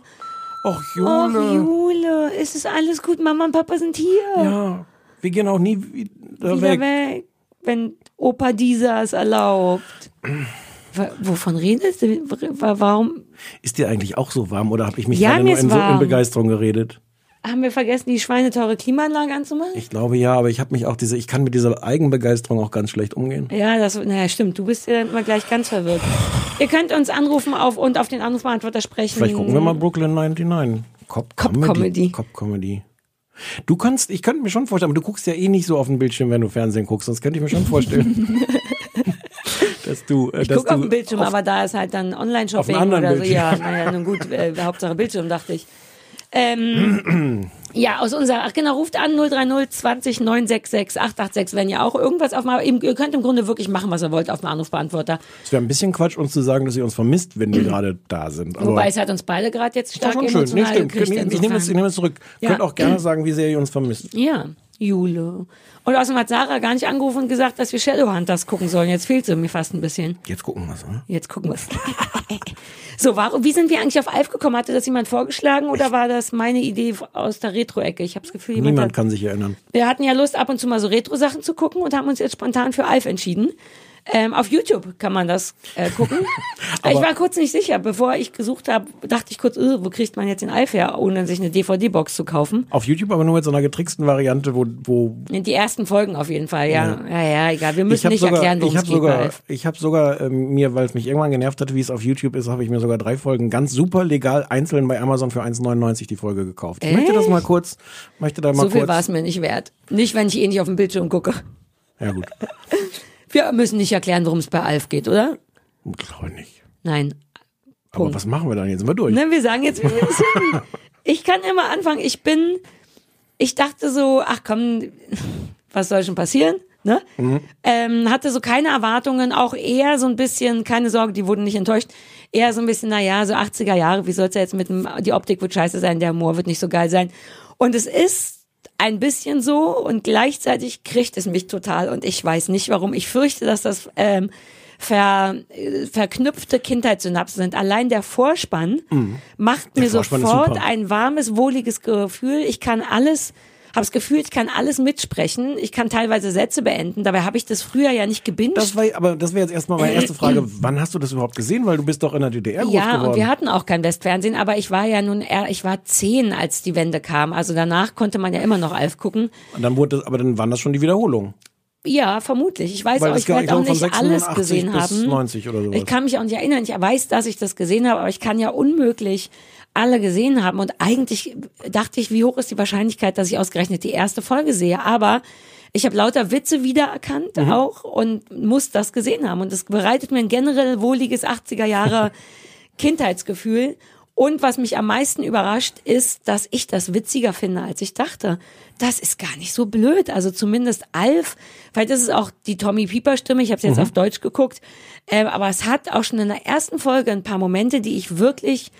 Ach, Jule. Jule. Es ist alles gut. Mama und Papa sind hier. Ja, wir gehen auch nie wieder, Wieder weg. weg. Wenn Opa dieser es erlaubt. Wovon redest du? Wa- Warum Ist dir eigentlich auch so warm oder habe ich mich Ja, gerade nur in, so, in. Begeisterung geredet? Haben wir vergessen, die schweineteure Klimaanlage anzumachen? Ich glaube ja, aber ich habe mich auch diese, ich kann mit dieser Eigenbegeisterung auch ganz schlecht umgehen. Ja, das, naja, stimmt. Du bist ja dann immer gleich ganz verwirrt. Ihr könnt uns anrufen auf und auf den Anrufbeantworter sprechen. Vielleicht gucken wir mal Brooklyn 99. Cop, Cop Comedy. Comedy. Cop Comedy. Du kannst, ich könnte mir schon vorstellen, aber du guckst ja eh nicht so auf den Bildschirm, wenn du Fernsehen guckst, sonst könnte ich mir schon vorstellen, dass du, äh, Ich gucke auf dem Bildschirm, aber da ist halt dann Online-Shopping oder anderen so. Ja, Bildschirm. naja, nun gut, äh, Hauptsache Bildschirm, dachte ich. Ähm, ja, aus unserer, ach genau, ruft an 030 20 966 886, wenn ihr auch irgendwas auf mal, ihr könnt im Grunde wirklich machen, was ihr wollt auf dem Anrufbeantworter. Es wäre ein bisschen Quatsch, uns zu sagen, dass ihr uns vermisst, wenn wir gerade da sind. Aber Wobei es hat uns beide gerade jetzt stark schon schön. Nee, emotional stimmt. gekriegt. Ich, ich nehme es, ich nehme es zurück. Ja. Könnt auch gerne sagen, wie sehr ihr uns vermisst. Ja, Jule. Und außerdem hat Sarah gar nicht angerufen und gesagt, dass wir Shadowhunters gucken sollen. Jetzt fehlt sie mir fast ein bisschen. Jetzt gucken wir es, oder? Jetzt gucken wir es. so, warum, wie sind wir eigentlich auf Alf gekommen? Hatte das jemand vorgeschlagen oder war das meine Idee aus der Retro-Ecke? Ich habe das Gefühl, jemand Niemand hat, kann sich erinnern. Wir hatten ja Lust, ab und zu mal so Retro-Sachen zu gucken und haben uns jetzt spontan für Alf entschieden. Ähm, auf YouTube kann man das äh, gucken. ich war kurz nicht sicher. Bevor ich gesucht habe, dachte ich kurz, äh, wo kriegt man jetzt den her, ohne sich eine DVD-Box zu kaufen? Auf YouTube aber nur mit so einer getricksten Variante, wo, wo Die ersten Folgen auf jeden Fall, ja. Ja, ja, egal. Wir müssen hab nicht sogar, erklären, worum ich es geht bei sogar, ich habe sogar ähm, mir, weil es mich irgendwann genervt hat, wie es auf YouTube ist, habe ich mir sogar drei Folgen ganz super legal einzeln bei Amazon für 1,99 die Folge gekauft. Ich möchte das mal kurz, möchte da mal So viel war es mir nicht wert. Nicht, wenn ich eh nicht auf dem Bildschirm gucke. Ja gut, Wir müssen nicht erklären, worum es bei Alf geht, oder? glaube nicht. Nein. Aber Punkt. was machen wir dann jetzt? Sind wir durch? Ne, wir sagen jetzt, wie wir sind. Ich kann immer anfangen. Ich bin, ich dachte so, ach komm, was soll schon passieren? Ne? Ähm, hatte so keine Erwartungen, auch eher so ein bisschen, keine Sorge, die wurden nicht enttäuscht. Eher so ein bisschen, naja, so 80er Jahre, wie soll's ja jetzt mit dem, die Optik wird scheiße sein, der Humor wird nicht so geil sein. Und es ist ein bisschen so und gleichzeitig kriegt es mich total und ich weiß nicht warum. Ich fürchte, dass das ähm, ver, äh, verknüpfte Kindheitssynapsen sind. Allein der Vorspann macht mir Vorspann sofort ein warmes, wohliges Gefühl. Ich kann alles, habe das Gefühl, ich kann alles mitsprechen. Ich kann teilweise Sätze beenden. Dabei habe ich das früher ja nicht gebinged. Das war, aber das wäre jetzt erstmal meine erste Frage. Wann hast du das überhaupt gesehen? Weil du bist doch in der DDR groß ja, geworden. und wir hatten auch kein Westfernsehen, aber ich war ja nun, eher, ich war zehn, als die Wende kam. Also danach konnte man ja immer noch Alf gucken. und dann wurde das, aber dann waren das schon die Wiederholungen. Ja, vermutlich. Ich weiß Weil auch, ich werde auch nicht alles 86 gesehen haben. 90 oder sowas. Ich kann mich auch nicht erinnern. Ich weiß, dass ich das gesehen habe, aber ich kann ja unmöglich alle gesehen haben. Und eigentlich dachte ich, wie hoch ist die Wahrscheinlichkeit, dass ich ausgerechnet die erste Folge sehe. Aber ich habe lauter Witze wiedererkannt Mhm. auch und muss das gesehen haben. Und das bereitet mir ein generell wohliges 80er Jahre Kindheitsgefühl. Und was mich am meisten überrascht, ist, dass ich das witziger finde, als ich dachte. Das ist gar nicht so blöd. Also zumindest Alf, vielleicht ist es auch die Tommy Pieper Stimme, ich habe es jetzt Mhm. auf Deutsch geguckt, ähm, aber es hat auch schon in der ersten Folge ein paar Momente, die ich wirklich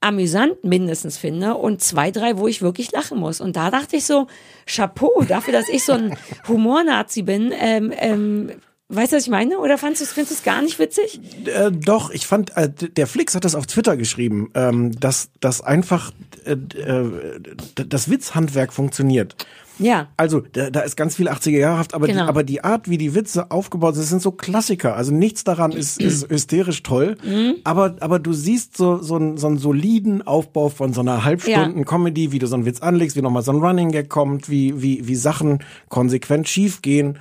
amüsant mindestens finde und zwei, drei, wo ich wirklich lachen muss. Und da dachte ich so, Chapeau, dafür, dass ich so ein Humornazi bin, ähm, ähm, weißt du, was ich meine? Oder fandst du es, findest du es gar nicht witzig? Äh, doch, ich fand, äh, der Flix hat das auf Twitter geschrieben, ähm, dass, dass einfach äh, äh, das Witzhandwerk funktioniert. Ja. Also, da, da ist ganz viel 80er Jahrehaft, aber, Genau. die, aber die Art, wie die Witze aufgebaut sind, sind so Klassiker. Also nichts daran ist, ist hysterisch toll, Mhm. aber, aber du siehst so, so, einen, so einen soliden Aufbau von so einer Halbstunden-Comedy, wie du so einen Witz anlegst, wie nochmal so ein Running Gag kommt, wie, wie, wie Sachen konsequent schief gehen.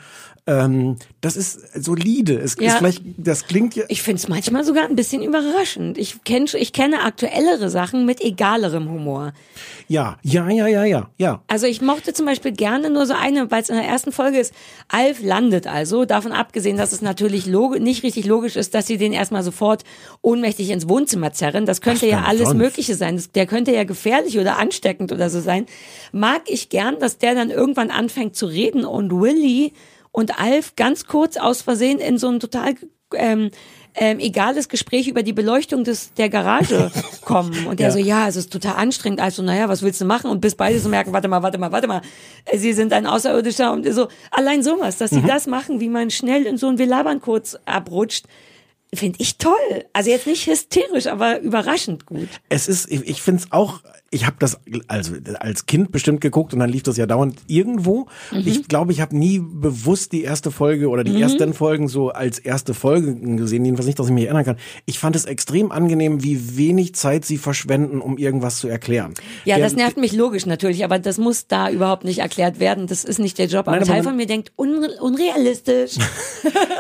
Ähm, das ist solide. Es Ja. ist vielleicht, das klingt ja. Ich finde es manchmal sogar ein bisschen überraschend. Ich, kenn, ich kenne aktuellere Sachen mit egalerem Humor. Ja, ja, ja, ja, ja, ja. Also ich mochte zum Beispiel gerne nur so eine, weil es in der ersten Folge ist, Alf landet also, davon abgesehen, dass es natürlich nicht richtig logisch ist, dass sie den erstmal sofort ohnmächtig ins Wohnzimmer zerren. Das könnte Was ja alles sonst? Mögliche sein. Das, der könnte ja gefährlich oder ansteckend oder so sein. Mag ich gern, dass der dann irgendwann anfängt zu reden und Willy und Alf ganz kurz aus Versehen in so ein total ähm, ähm, egales Gespräch über die Beleuchtung des, der Garage kommen. Und der Ja. so, ja, es ist total anstrengend. Also, naja, was willst du machen? Und bis beide so merken, warte mal, warte mal, warte mal, sie sind ein Außerirdischer und so. Allein sowas, dass sie Mhm. das machen, wie man schnell in so ein Willabern kurz abrutscht, finde ich toll. Also jetzt nicht hysterisch, aber überraschend gut. Es ist, ich, ich finde es auch, ich habe das also als Kind bestimmt geguckt und dann lief das ja dauernd irgendwo. Mhm. Ich glaube, ich habe nie bewusst die erste Folge oder die Mhm. ersten Folgen so als erste Folge gesehen, jedenfalls nicht, dass ich mich erinnern kann. Ich fand es extrem angenehm, wie wenig Zeit sie verschwenden, um irgendwas zu erklären. Ja, Der- das nervt mich logisch natürlich, aber das muss da überhaupt nicht erklärt werden. Das ist nicht der Job. Aber ein Teil von mir denkt, unre unrealistisch.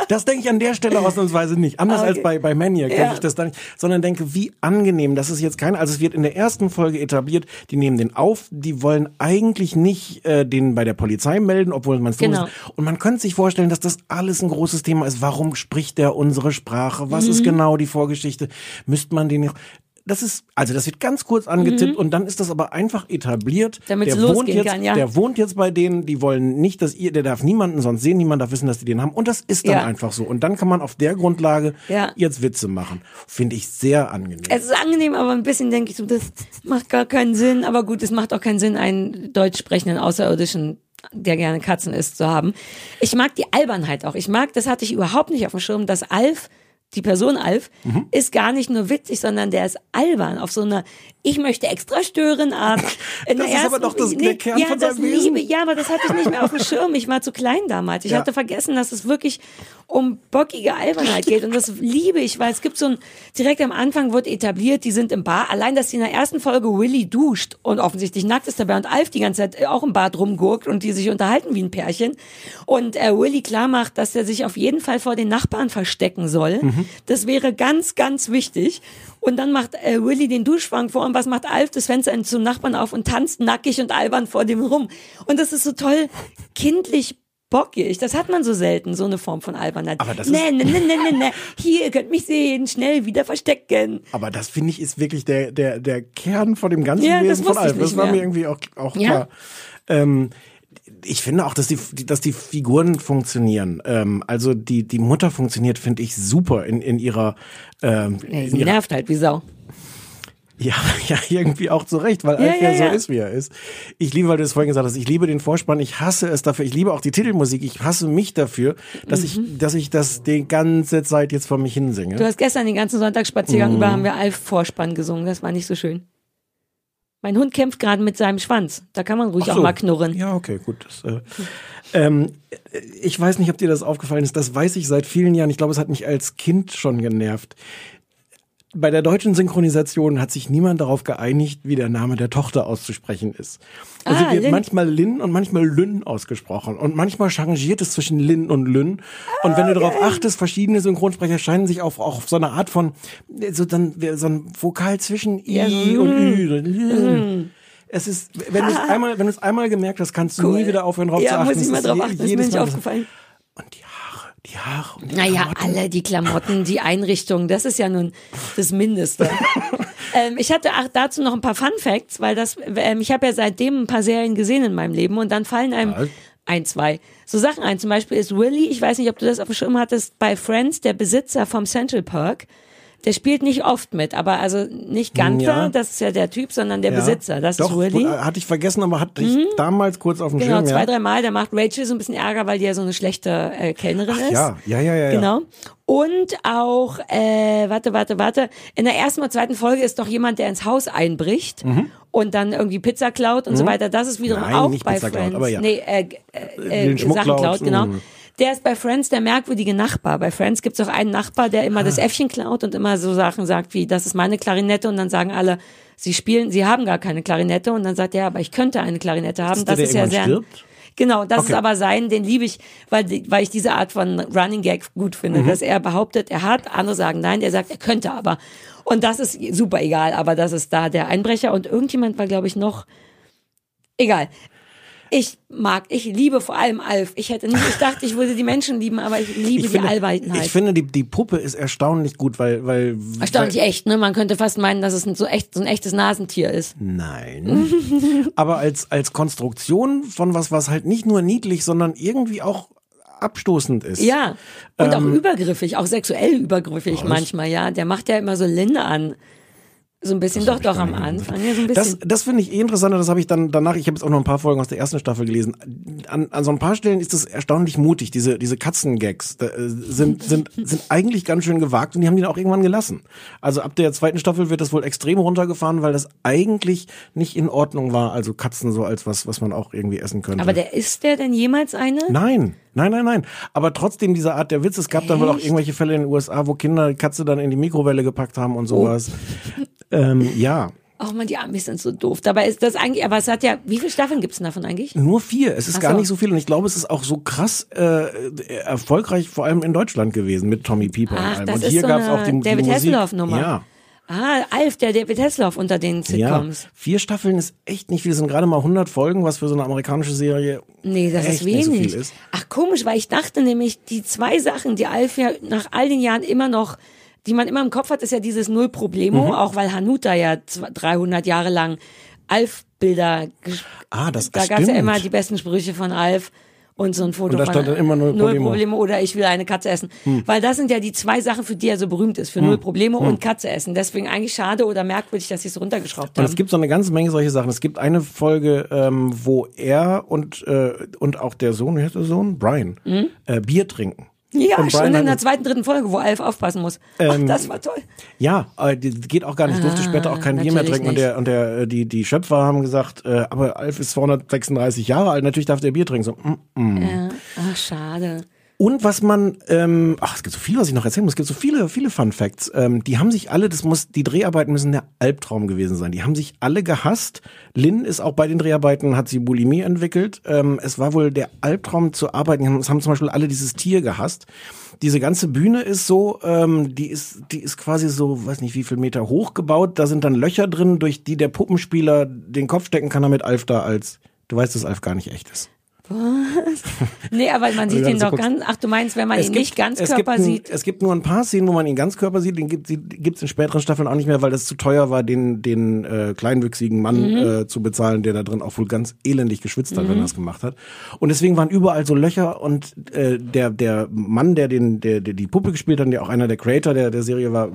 Das denke ich an der Stelle ausnahmsweise nicht. Anders Okay. als bei, bei Maniac Ja. denke ich das dann nicht. Sondern denke, wie angenehm. Das ist jetzt kein, also es wird in der ersten Folge etabliert, die nehmen den auf, die wollen eigentlich nicht äh, den bei der Polizei melden, obwohl man es tun Genau. muss. Und man könnte sich vorstellen, dass das alles ein großes Thema ist. Warum spricht der unsere Sprache? Was ist Mhm. genau die Vorgeschichte? Müsste man den nicht das ist, also das wird ganz kurz angetippt Mhm. und dann ist das aber einfach etabliert. Damit's der wohnt jetzt, kann, ja. Der wohnt jetzt bei denen, die wollen nicht, dass ihr, der darf niemanden sonst sehen, niemand darf wissen, dass die den haben. Und das ist dann Ja. einfach so. Und dann kann man auf der Grundlage Ja. jetzt Witze machen. Finde ich sehr angenehm. Es ist angenehm, aber ein bisschen denke ich so, das macht gar keinen Sinn. Aber gut, es macht auch keinen Sinn, einen deutsch sprechenden Außerirdischen, der gerne Katzen isst, zu haben. Ich mag die Albernheit auch. Ich mag, das hatte ich überhaupt nicht auf dem Schirm, dass Alf, die Person Alf, Mhm. ist gar nicht nur witzig, sondern der ist albern auf so einer Ich möchte extra stören Art. In Das der ist aber doch das- der Kern ja, von das Wesen. liebe, ja, aber das hatte ich nicht mehr auf dem Schirm. Ich war zu klein damals. Ich Ja. hatte vergessen, dass es wirklich um bockige Albernheit geht. Und das liebe ich, weil es gibt so ein, direkt am Anfang wird etabliert, die sind im Bar. Allein, dass die in der ersten Folge Willy duscht und offensichtlich nackt ist dabei und Alf die ganze Zeit auch im Bad rumgurkt und die sich unterhalten wie ein Pärchen. Und äh, Willy klar macht, dass er sich auf jeden Fall vor den Nachbarn verstecken soll. Mhm. Das wäre ganz, ganz wichtig. Und dann macht äh, Willy den Duschschwank vor und was macht Alf? Das Fenster zum Nachbarn auf und tanzt nackig und albern vor dem rum. Und das ist so toll kindlich bockig. Das hat man so selten, so eine Form von Albernheit. Aber das nee, ist- nee, nee, nee, nee, nee. Hier, ihr könnt mich sehen, schnell wieder verstecken. Aber das finde ich ist wirklich der, der, der Kern von dem ganzen Ja, das Wesen von Alf. Das war mehr. mir irgendwie auch, auch Ja. klar. Ähm, ich finde auch, dass die, dass die Figuren funktionieren. Ähm, also die, die Mutter funktioniert, finde ich super in, in ihrer, ähm, sie ihrer nervt halt wie Sau. Ja, ja, irgendwie auch zu Recht, weil Ja, Alf ja, ja, so ist, wie er ist. Ich liebe, weil du es vorhin gesagt hast, ich liebe den Vorspann, ich hasse es dafür, ich liebe auch die Titelmusik, ich hasse mich dafür, dass ich, dass ich das die ganze Zeit jetzt vor mich hinsinge. Mhm. Du hast gestern den ganzen Sonntagsspaziergang Mhm. über haben wir Alf Vorspann gesungen. Das war nicht so schön. Mein Hund kämpft gerade mit seinem Schwanz. Da kann man ruhig Ach auch so. mal knurren. Ja, okay, gut. Das, äh, ähm, ich weiß nicht, ob dir das aufgefallen ist. Das weiß ich seit vielen Jahren. Ich glaube, es hat mich als Kind schon genervt. Bei der deutschen Synchronisation hat sich niemand darauf geeinigt, wie der Name der Tochter auszusprechen ist. Also Ah, wird Lynn. manchmal Lin und manchmal Lynn ausgesprochen. Und manchmal changiert es zwischen Lin und Lynn. Und wenn du darauf achtest, verschiedene Synchronsprecher scheinen sich auf, auch auf so eine Art von, so dann, so ein Vokal zwischen I Ja, so, und. Ü. So, Lin. Es ist, wenn du es einmal, wenn du es einmal gemerkt hast, kannst du Cool. nie wieder aufhören, drauf zu Ja, achten. muss ich mal drauf je- achten, ist mir nicht aufgefallen. Die Haare und die Naja, Klamotten. alle die Klamotten, die Einrichtung, das ist ja nun das Mindeste. ähm, ich hatte auch dazu noch ein paar Fun Facts, weil das, ähm, ich habe ja seitdem ein paar Serien gesehen in meinem Leben und dann fallen einem Was? ein, zwei so Sachen ein. Zum Beispiel ist Willy, ich weiß nicht, ob du das auf dem Schirm hattest, bei Friends, der Besitzer vom Central Park. Der spielt nicht oft mit, aber also nicht Gunther, Ja. das ist ja der Typ, sondern der Ja. Besitzer, das Doch, ist Willy. äh, Hatte ich vergessen, aber hatte ich damals kurz auf dem Genau, Schirm. zwei, ja. drei Mal. Der macht Rachel so ein bisschen Ärger, weil die ja so eine schlechte äh, Kellnerin ist. Ja, ja, ja, ja. Genau. Und auch, äh, warte, warte, warte. In der ersten oder zweiten Folge ist doch jemand, der ins Haus einbricht und dann irgendwie Pizza klaut und so weiter. Das ist wiederum Mhm. Nein, auch bei Pizza klaut, Friends. aber ja. Nee, äh, äh, äh, Sachen klaut, klaut, genau. Der ist bei Friends der merkwürdige Nachbar. Bei Friends gibt es auch einen Nachbar, der immer Ah. das Äffchen klaut und immer so Sachen sagt wie, das ist meine Klarinette und dann sagen alle, sie spielen, sie haben gar keine Klarinette und dann sagt er, aber ich könnte eine Klarinette haben. Ist der, das ist der ja sehr stirbt? Genau, das Okay. ist aber sein, den liebe ich, weil, die- weil ich diese Art von Running Gag gut finde, Mhm. dass er behauptet, er hat, andere sagen nein, er sagt, er könnte aber. Und das ist super egal, aber das ist da der Einbrecher und irgendjemand war, glaube ich, noch, egal. Ich mag, ich liebe vor allem Alf. Ich hätte nicht, ich dachte, ich würde die Menschen lieben, aber ich liebe Ich die finde, Albernheit. ich finde die, die Puppe ist erstaunlich gut, weil, weil, Erstaunlich weil echt, ne? Man könnte fast meinen, dass es ein so echt, so ein echtes Nasentier ist. Nein. Aber als, als Konstruktion von was, was halt nicht nur niedlich, sondern irgendwie auch abstoßend ist. Ja. Und auch Ähm, übergriffig, auch sexuell übergriffig manchmal, ja. Der macht ja immer so Linde an. So ein bisschen, doch, doch am Anfang. Ja, so ein Das, bisschen. das finde ich eh interessanter, das habe ich dann danach, ich habe jetzt auch noch ein paar Folgen aus der ersten Staffel gelesen. An, an so ein paar Stellen ist es erstaunlich mutig, diese, diese Katzengags da, äh, sind, sind, sind eigentlich ganz schön gewagt und die haben die dann auch irgendwann gelassen. Also ab der zweiten Staffel wird das wohl extrem runtergefahren, weil das eigentlich nicht in Ordnung war, also Katzen so als was, was man auch irgendwie essen könnte. Aber der ist der denn jemals eine? Nein, nein, nein, nein. Aber trotzdem diese Art der Witz. Es gab dann wohl auch Echt? irgendwelche Fälle in den USA, wo Kinder Katze dann in die Mikrowelle gepackt haben und sowas. Ähm, ja, Oh man, die Amis sind so doof. Dabei ist das eigentlich, aber es hat ja, wie viele Staffeln gibt's denn davon eigentlich? nur vier. Es ist Ach gar so. nicht so viel und ich glaube, es ist auch so krass äh, erfolgreich, vor allem in Deutschland gewesen mit Tommy Pieper und Ach, allem. das und hier so gab's eine auch die David. Hasselhoff-Nummer. Ja. Ah, Alf, der David Hasselhoff unter den Ja, Sitcoms. vier Staffeln ist echt nicht viel. Es sind gerade mal 100 Folgen, was für so eine amerikanische Serie Nee, das ist wenig. so ist. Ach komisch, weil ich dachte nämlich, die zwei Sachen, die Alf ja nach all den Jahren immer noch, die man immer im Kopf hat, ist ja dieses Null Problemo, Mhm. auch weil Hanuta ja zwei- 300 Jahre lang Alf-Bilder, Ah, das da das gab's ja immer die besten Sprüche von Alf und so ein Foto Und da von stand dann immer Null Problemo. Problemo oder ich will eine Katze essen. Weil das sind ja die zwei Sachen, für die er so berühmt ist, für Null Problemo und Katze essen. Deswegen eigentlich schade oder merkwürdig, dass sie es runtergeschraubt Und haben. es gibt so eine ganze Menge solche Sachen. Es gibt eine Folge, ähm, wo er und, äh, und auch der Sohn, wie heißt der Sohn? Brian, äh, Bier trinken. Ja, schon in der zweiten, dritten Folge, wo Alf aufpassen muss. Ach, Ähm, das war toll. Ja, äh, geht auch gar nicht. Durfte Ah, später auch kein Bier mehr trinken. Und der, und der, äh, die, die Schöpfer haben gesagt, äh, aber Alf ist 236 Jahre alt, natürlich darf der Bier trinken. So, mm, mm. Ja. Ach, schade. Und was man, ähm, ach, es gibt so viel, was ich noch erzählen muss. Es gibt so viele, viele Fun Facts. Ähm, die haben sich alle, das muss, die Dreharbeiten müssen der Albtraum gewesen sein. Die haben sich alle gehasst. Lynn ist auch bei den Dreharbeiten, hat sie Bulimie entwickelt. Ähm, es war wohl der Albtraum zu arbeiten. Es haben zum Beispiel alle dieses Tier gehasst. Diese ganze Bühne ist so, ähm, die ist, die ist quasi so, weiß nicht wie viel Meter hoch gebaut. Da sind dann Löcher drin, durch die der Puppenspieler den Kopf stecken kann, damit Alf da als, du weißt, dass Alf gar nicht echt ist. Nee, aber man sieht du ihn so doch guckst. ganz, ach, du meinst, wenn man ihn nicht ganz es gibt Körper ein, sieht? Es gibt nur ein paar Szenen, wo man ihn ganz Körper sieht. Den gibt es in späteren Staffeln auch nicht mehr, weil das zu teuer war, den, den äh, kleinwüchsigen Mann Mhm. äh, zu bezahlen, der da drin auch wohl ganz elendig geschwitzt hat, wenn er das gemacht hat. Und deswegen waren überall so Löcher und äh, der, der Mann, der, den, der, der die Puppe gespielt hat, der auch einer der Creator der, der Serie war,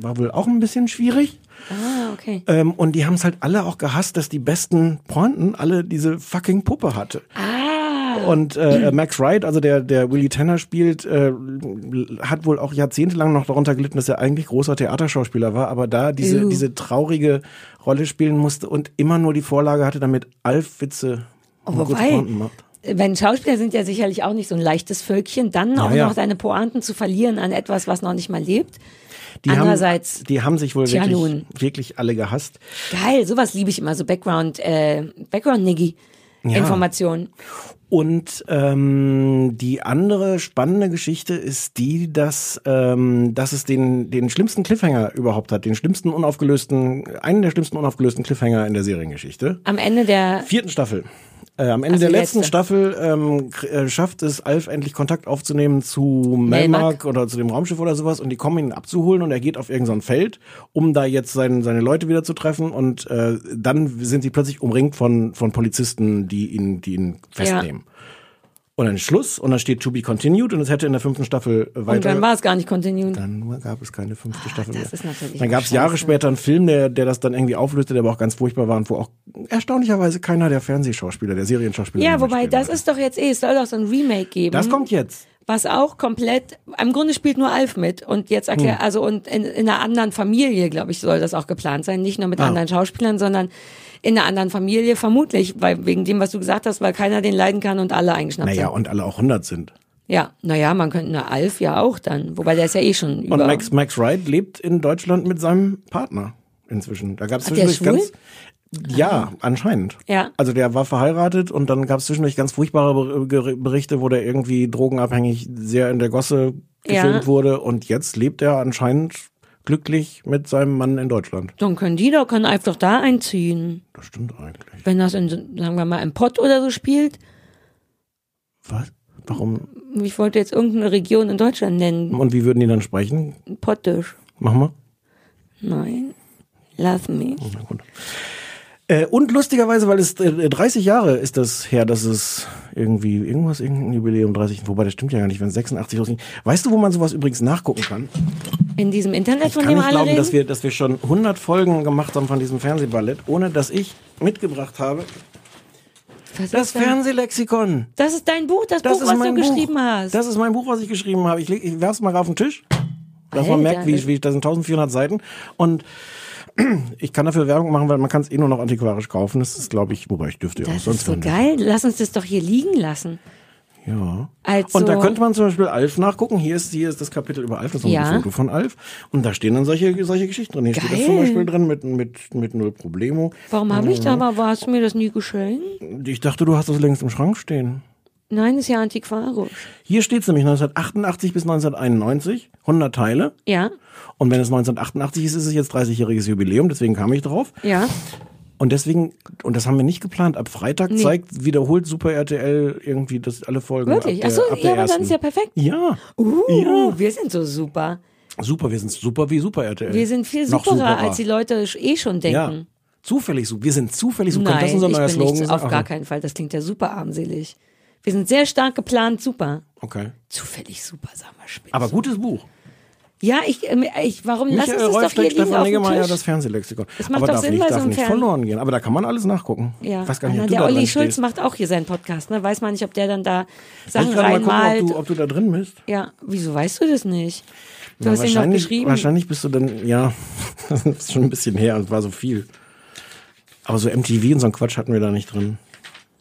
war wohl auch ein bisschen schwierig. Ah, okay. Ähm, und die haben es halt alle auch gehasst, dass die besten Pointen alle diese fucking Puppe hatte. Ah. Und äh, Max Wright, also der, der Willie Tanner spielt, äh, hat wohl auch jahrzehntelang noch darunter gelitten, dass er eigentlich großer Theaterschauspieler war, aber da diese, Ew. diese traurige Rolle spielen musste und immer nur die Vorlage hatte, damit Alf Witze Oh, wobei, macht. wenn Schauspieler sind ja sicherlich auch nicht so ein leichtes Völkchen, dann auch ja. noch deine Pointen zu verlieren an etwas, was noch nicht mal lebt. Die Andererseits, haben, die haben sich wohl wirklich, wirklich alle gehasst. geil, sowas liebe ich immer, so Background, äh, Background-Niggy. Ja. Informationen. Und ähm, die andere spannende Geschichte ist die, dass, ähm, dass es den, den schlimmsten Cliffhanger überhaupt hat, den schlimmsten unaufgelösten, einen der schlimmsten unaufgelösten Cliffhanger in der Seriengeschichte. Am Ende der, Vierten Staffel. Äh, am Ende Also der letzten letzte. Staffel ähm, äh, schafft es Alf endlich Kontakt aufzunehmen zu. Melmark oder zu dem Raumschiff oder sowas und die kommen ihn abzuholen und er geht auf irgendein Feld, um da jetzt sein, seine Leute wieder zu treffen und äh, dann sind sie plötzlich umringt von, von Polizisten, die ihn, die ihn festnehmen. Und dann Schluss und dann steht to be continued und es hätte in der fünften Staffel äh, weiter. und dann war es gar nicht continued. Dann gab es keine fünfte Staffel das mehr. ist natürlich dann gab es. Jahre später einen Film, der, der das dann irgendwie auflöste, der aber auch ganz furchtbar war und wo auch erstaunlicherweise keiner der Fernsehschauspieler, der Serienschauspieler Ja, wobei, das ist doch jetzt eh, es soll doch so ein Remake geben. Das kommt jetzt. was auch komplett, im Grunde spielt nur Alf mit und jetzt erklär, Hm. also und in, in einer anderen Familie, glaube ich, soll das auch geplant sein, nicht nur mit Ah. anderen Schauspielern, sondern in einer anderen Familie, vermutlich, weil wegen dem, was du gesagt hast, weil keiner den leiden kann und alle eingeschnappt Naja, sind. und alle auch 100 sind. Ja, naja, man könnte eine Alf ja auch dann, wobei der ist ja eh schon über. Und Max, Max Wright lebt in Deutschland mit seinem Partner inzwischen. Da gab es zwischendurch ganz. Ja, anscheinend. Ja. Also der war verheiratet und dann gab es zwischendurch ganz furchtbare Berichte, wo der irgendwie drogenabhängig sehr in der Gosse Ja. gefilmt wurde und jetzt lebt er anscheinend glücklich mit seinem Mann in Deutschland. Dann können die doch, Alf doch da einziehen. Das stimmt eigentlich. Wenn das in, sagen wir mal, im Pott oder so spielt. Was? Warum? Ich wollte jetzt irgendeine Region in Deutschland nennen. Und wie würden die dann sprechen? Pottisch. Machen wir. Nein. Lass mich. Na gut. Äh, und lustigerweise, weil es äh, 30 Jahre ist das her, dass es irgendwie irgendwas, irgendein Jubiläum 30, wobei das stimmt ja gar nicht, wenn es 86 losging. Weißt du, wo man sowas übrigens nachgucken kann? In diesem Internet, Ich von kann dem nicht alle glauben, reden? dass wir, dass wir schon 100 Folgen gemacht haben von diesem Fernsehballett, ohne dass ich mitgebracht habe. Was Das? Fernsehlexikon. Das ist dein Buch, das, Das Buch, was du Buch. geschrieben hast. Das ist mein Buch, was ich geschrieben habe. Ich, leg- ich werf's mal auf den Tisch. Dass man Alter, merkt, wie, wie, das sind 1400 Seiten. Und ich kann dafür Werbung machen, weil man kann es eh nur noch antiquarisch kaufen. Das ist, glaube ich, wobei ich dürfte ja auch das sonst ist so geil. Lass uns das doch hier liegen lassen. Ja. Also, Und da könnte man zum Beispiel Alf nachgucken. Hier ist, hier ist das Kapitel über Alf, das ist Ja. ein Foto von Alf. Und da stehen dann solche, solche Geschichten drin. Hier steht das Geil. zum Beispiel drin mit, mit, mit Null Problemo. warum habe ich da Mhm. aber, hast du mir das nie geschenkt? Ich dachte, du hast das längst im Schrank stehen. Nein, ist ja antiquarisch. Hier steht es nämlich 1988 bis 1991, 100 Teile. Ja, Und wenn es 1988 ist, ist es jetzt 30-jähriges Jubiläum, deswegen kam ich drauf. ja. Und deswegen, und das haben wir nicht geplant, ab Freitag Nee. zeigt, wiederholt Super RTL irgendwie das alle Folgen. Wirklich? Achso, ja, aber dann ist ja perfekt. Ja, Uh, Ja. wir sind so super. super, wir sind super wie Super RTL. Wir sind viel superer, superer. als die Leute eh schon Ja, denken. zufällig super. Wir sind zufällig super. Könnte Nein, das unser neuer Slogan sein? auf gar keinen Fall. Das klingt ja super armselig. Wir sind sehr stark geplant, super. Okay. Zufällig super, sag mal spitze. Aber gutes Buch. Ja, ich, ähm, ich warum lass uns Michael das doch hier liegen Stefan auf dem Tisch? das Fernsehlexikon. Das macht aber doch darf Sinn nicht, so darf nicht verloren gehen. Aber da kann man alles nachgucken. Ja, weiß gar nicht, du der Olli Schulz stehst. macht auch hier seinen Podcast, ne? Weiß man nicht, ob der dann da Sachen ich gerade mal gucken, reinmalt. ob du, ob du da drin bist? ja, wieso weißt du das nicht? Du Na, hast ihn wahrscheinlich, geschrieben. wahrscheinlich bist du dann, ja, das ist schon ein bisschen her, es war so viel. Aber so MTV und so ein Quatsch hatten wir da nicht drin.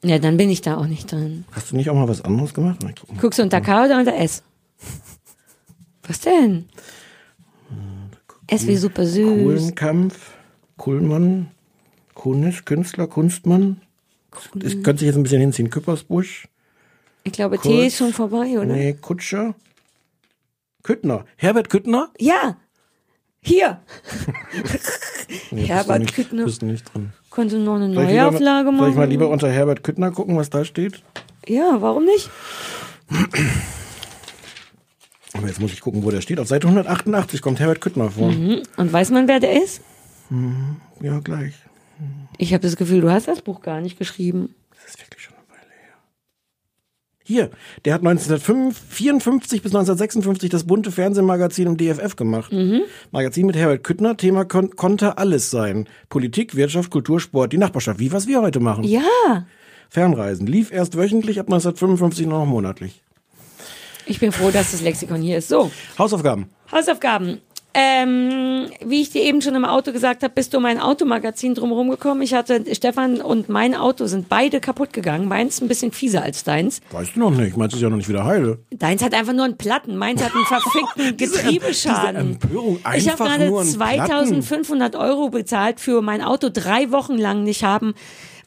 Ja, dann bin ich da auch nicht drin. Hast du nicht auch mal was anderes gemacht? Na, guck mal. Guckst du unter K oder unter S? Was denn? S wie super süß. Kohlenkampf, Kuhlmann, Kunis, Künstler, Kunstmann. Das könnte sich jetzt ein bisschen hinziehen. Küppersbusch, Ich glaube, Kurz. T ist schon vorbei, oder? nee, Kutscher, Küttner. Herbert Küttner? Ja! Hier! Nee, Herbert nicht, Küttner. Bist nicht drin. Konnte noch eine lieber- Neuauflage machen? Soll ich mal lieber unter Herbert Küttner gucken, was da steht? Ja, warum nicht? Aber jetzt muss ich gucken, wo der steht. Auf Seite 188 kommt Herbert Küttner vor. Mhm. Und weiß man, wer der ist? Ja, gleich. Ich habe das Gefühl, du hast das Buch gar nicht geschrieben. Das ist wirklich schon. Hier, der hat 1954 bis 1956 das bunte Fernsehmagazin im DFF gemacht. Mhm. Magazin mit Herbert Küttner, Thema kon konnte alles sein. Politik, Wirtschaft, Kultur, Sport, die Nachbarschaft, wie was wir heute machen. Ja! Fernreisen, lief erst wöchentlich, ab 1955 nur noch monatlich. Ich bin froh, dass das Lexikon hier ist. So, Hausaufgaben. Hausaufgaben. Ähm, wie ich dir eben schon im Auto gesagt habe, bist du um mein Automagazin drumherum gekommen. Ich hatte, Stefan und mein Auto sind beide kaputt gegangen. Meins ein bisschen fieser als deins. Weißt du noch nicht, meins ist ja noch nicht wieder heile. Deins hat einfach nur einen Platten. Meins hat einen verfickten Getriebeschaden. Diese Empörung, ich habe einfach gerade nur einen Platten. 2500 Euro bezahlt für mein Auto drei Wochen lang nicht haben,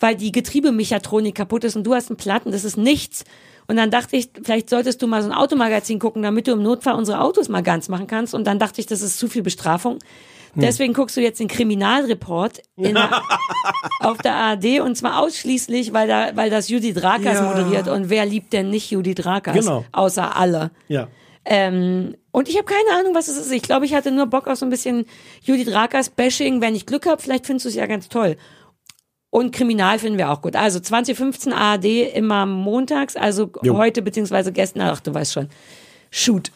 weil die Getriebemechatronik kaputt ist und du hast einen Platten. Das ist nichts. Und dann dachte ich, vielleicht solltest du mal so ein Automagazin gucken, damit du im Notfall unsere Autos mal ganz machen kannst. Und dann dachte ich, das ist zu viel Bestrafung. Deswegen guckst du jetzt den Kriminalreport in der, auf der ARD und zwar ausschließlich, weil da, weil das Judith Rakers Ja. moderiert. Und wer liebt denn nicht Judith Rakers? Genau. Außer alle. Ja. Ähm, und ich habe keine Ahnung, was es ist. Ich glaube, ich hatte nur Bock auf so ein bisschen Judith Rakers Bashing. Wenn ich Glück habe, vielleicht findest du es ja ganz toll. Und Kriminal finden wir auch gut. Also 2015 ARD immer montags, also Jo. heute beziehungsweise gestern, ach du weißt schon. Shoot.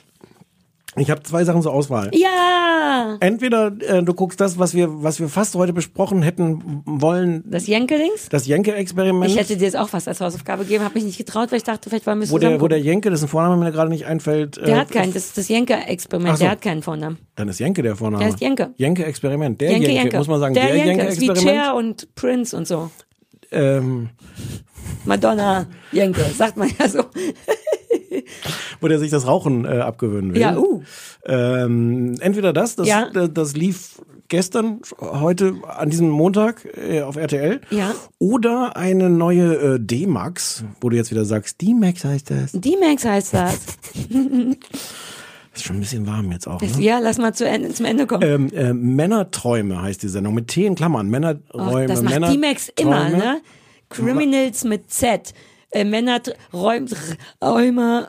Ich habe zwei Sachen zur Auswahl. Ja! Entweder äh, du guckst das, was wir, was wir fast heute besprochen hätten wollen, Das Jenke-Dings? das Jenke-Experiment. Ich hätte dir das auch fast als Hausaufgabe gegeben, habe mich nicht getraut, weil ich dachte, vielleicht wollen wir es wo der, wo der. Jenke, dessen Vorname mir gerade nicht einfällt. Der äh, hat keinen, das ist das Jenke-Experiment, so. der hat keinen Vornamen. Dann ist Jenke der Vorname. Der ist Jenke. Jenke-Experiment. Der Jenke, Jenke, Jenke. muss man sagen. Der, Der, Jenke, ist wie Jenke-Experiment. Cher und Prince und so. Ähm, Madonna, Jenke, sagt man ja so. wo der sich das Rauchen äh, abgewöhnen will. Ja, uh. Ähm, entweder das, das, Ja. das, das lief gestern, heute, an diesem Montag äh, auf RTL. Ja. Oder eine neue äh, D-Max, wo du jetzt wieder sagst, D-Max heißt das. D-Max heißt das. Ist schon ein bisschen warm jetzt auch. Ne? Ja, lass mal zu Ende, zum Ende kommen. Ähm, äh, Männerträume heißt die Sendung. Mit T in Klammern. Männerräume. das macht Männer D-Max immer, ne? Criminals mit Z. Äh, Männer, Räum, Räume.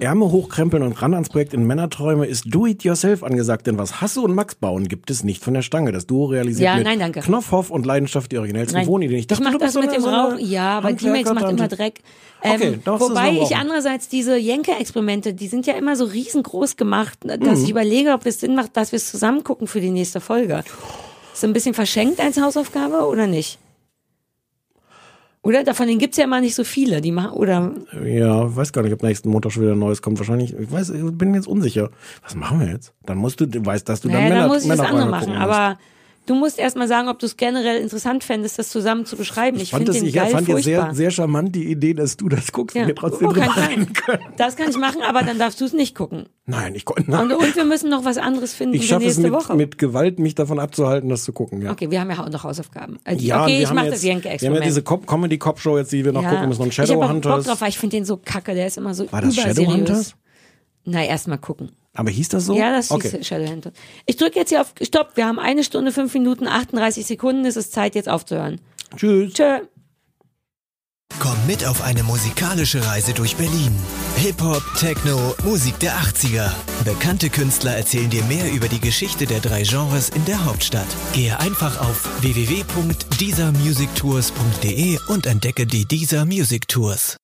Ärmel hochkrempeln und ran ans Projekt in Männerträume ist Do-it-yourself angesagt, denn was Hasse und Max bauen, gibt es nicht von der Stange. Das Duo realisiert Ja, mit nein, danke. Knopfhoff und Leidenschaft die originellsten Nein. Wohnideen. Ich, dachte, mach du das so mit eine- dem so eine Rauch. Ja, aber D-Max macht immer. Dreck. Okay, Ähm, du wobei ich rauchen. andererseits diese Jenke-Experimente, die sind ja immer so riesengroß gemacht, dass Mhm. ich überlege, ob es Sinn macht, dass wir es zusammen gucken für die nächste Folge. Ist so ein bisschen verschenkt als Hausaufgabe oder nicht? Oder? Davon gibt's ja immer nicht so viele. Die machen, oder Ja, weiß gar nicht, ob nächsten Montag schon wieder ein neues kommt. Wahrscheinlich, ich weiß, ich bin jetzt unsicher. Was machen wir jetzt? Dann musst du, du weißt, dass du naja, dann dann Männer, muss ich das andere machen. musst. Du musst erst mal sagen, ob du es generell interessant fändest, das zusammen zu beschreiben. Ich, ich fand, finde den ich geil fand furchtbar. sehr, sehr charmant die Idee, dass du das guckst Ja. und wir trotzdem Oh, kann können. Das kann ich machen, aber dann darfst du es nicht gucken. Nein, ich konnte. Und, und wir müssen noch was anderes finden Ich für schaffe es nächste mit, Woche. mit Gewalt, mich davon abzuhalten, das zu gucken. Ja. Okay, wir haben ja auch noch Hausaufgaben. Die- Ja, okay, ich mache das Wir haben ja Jenke-Experiment. diese Cop- Comedy-Cop-Show jetzt, die wir noch gucken müssen. Und ich habe Bock Shadowhunters. drauf, weil ich finde den so kacke, der ist immer so War das. Shadowhunters? Na, erst mal gucken. Aber hieß das so? Ja, das okay. hieß Shadowhunter. Ich drücke jetzt hier auf Stopp. Wir haben eine Stunde, fünf Minuten, 38 Sekunden. Es ist Zeit, jetzt aufzuhören. Tschüss. Tschö. Komm mit auf eine musikalische Reise durch Berlin. Hip-Hop, Techno, Musik der 80er. Bekannte Künstler erzählen dir mehr über die Geschichte der drei Genres in der Hauptstadt. Gehe einfach auf www.diesermusictours.de und entdecke die Dieser Music Tours.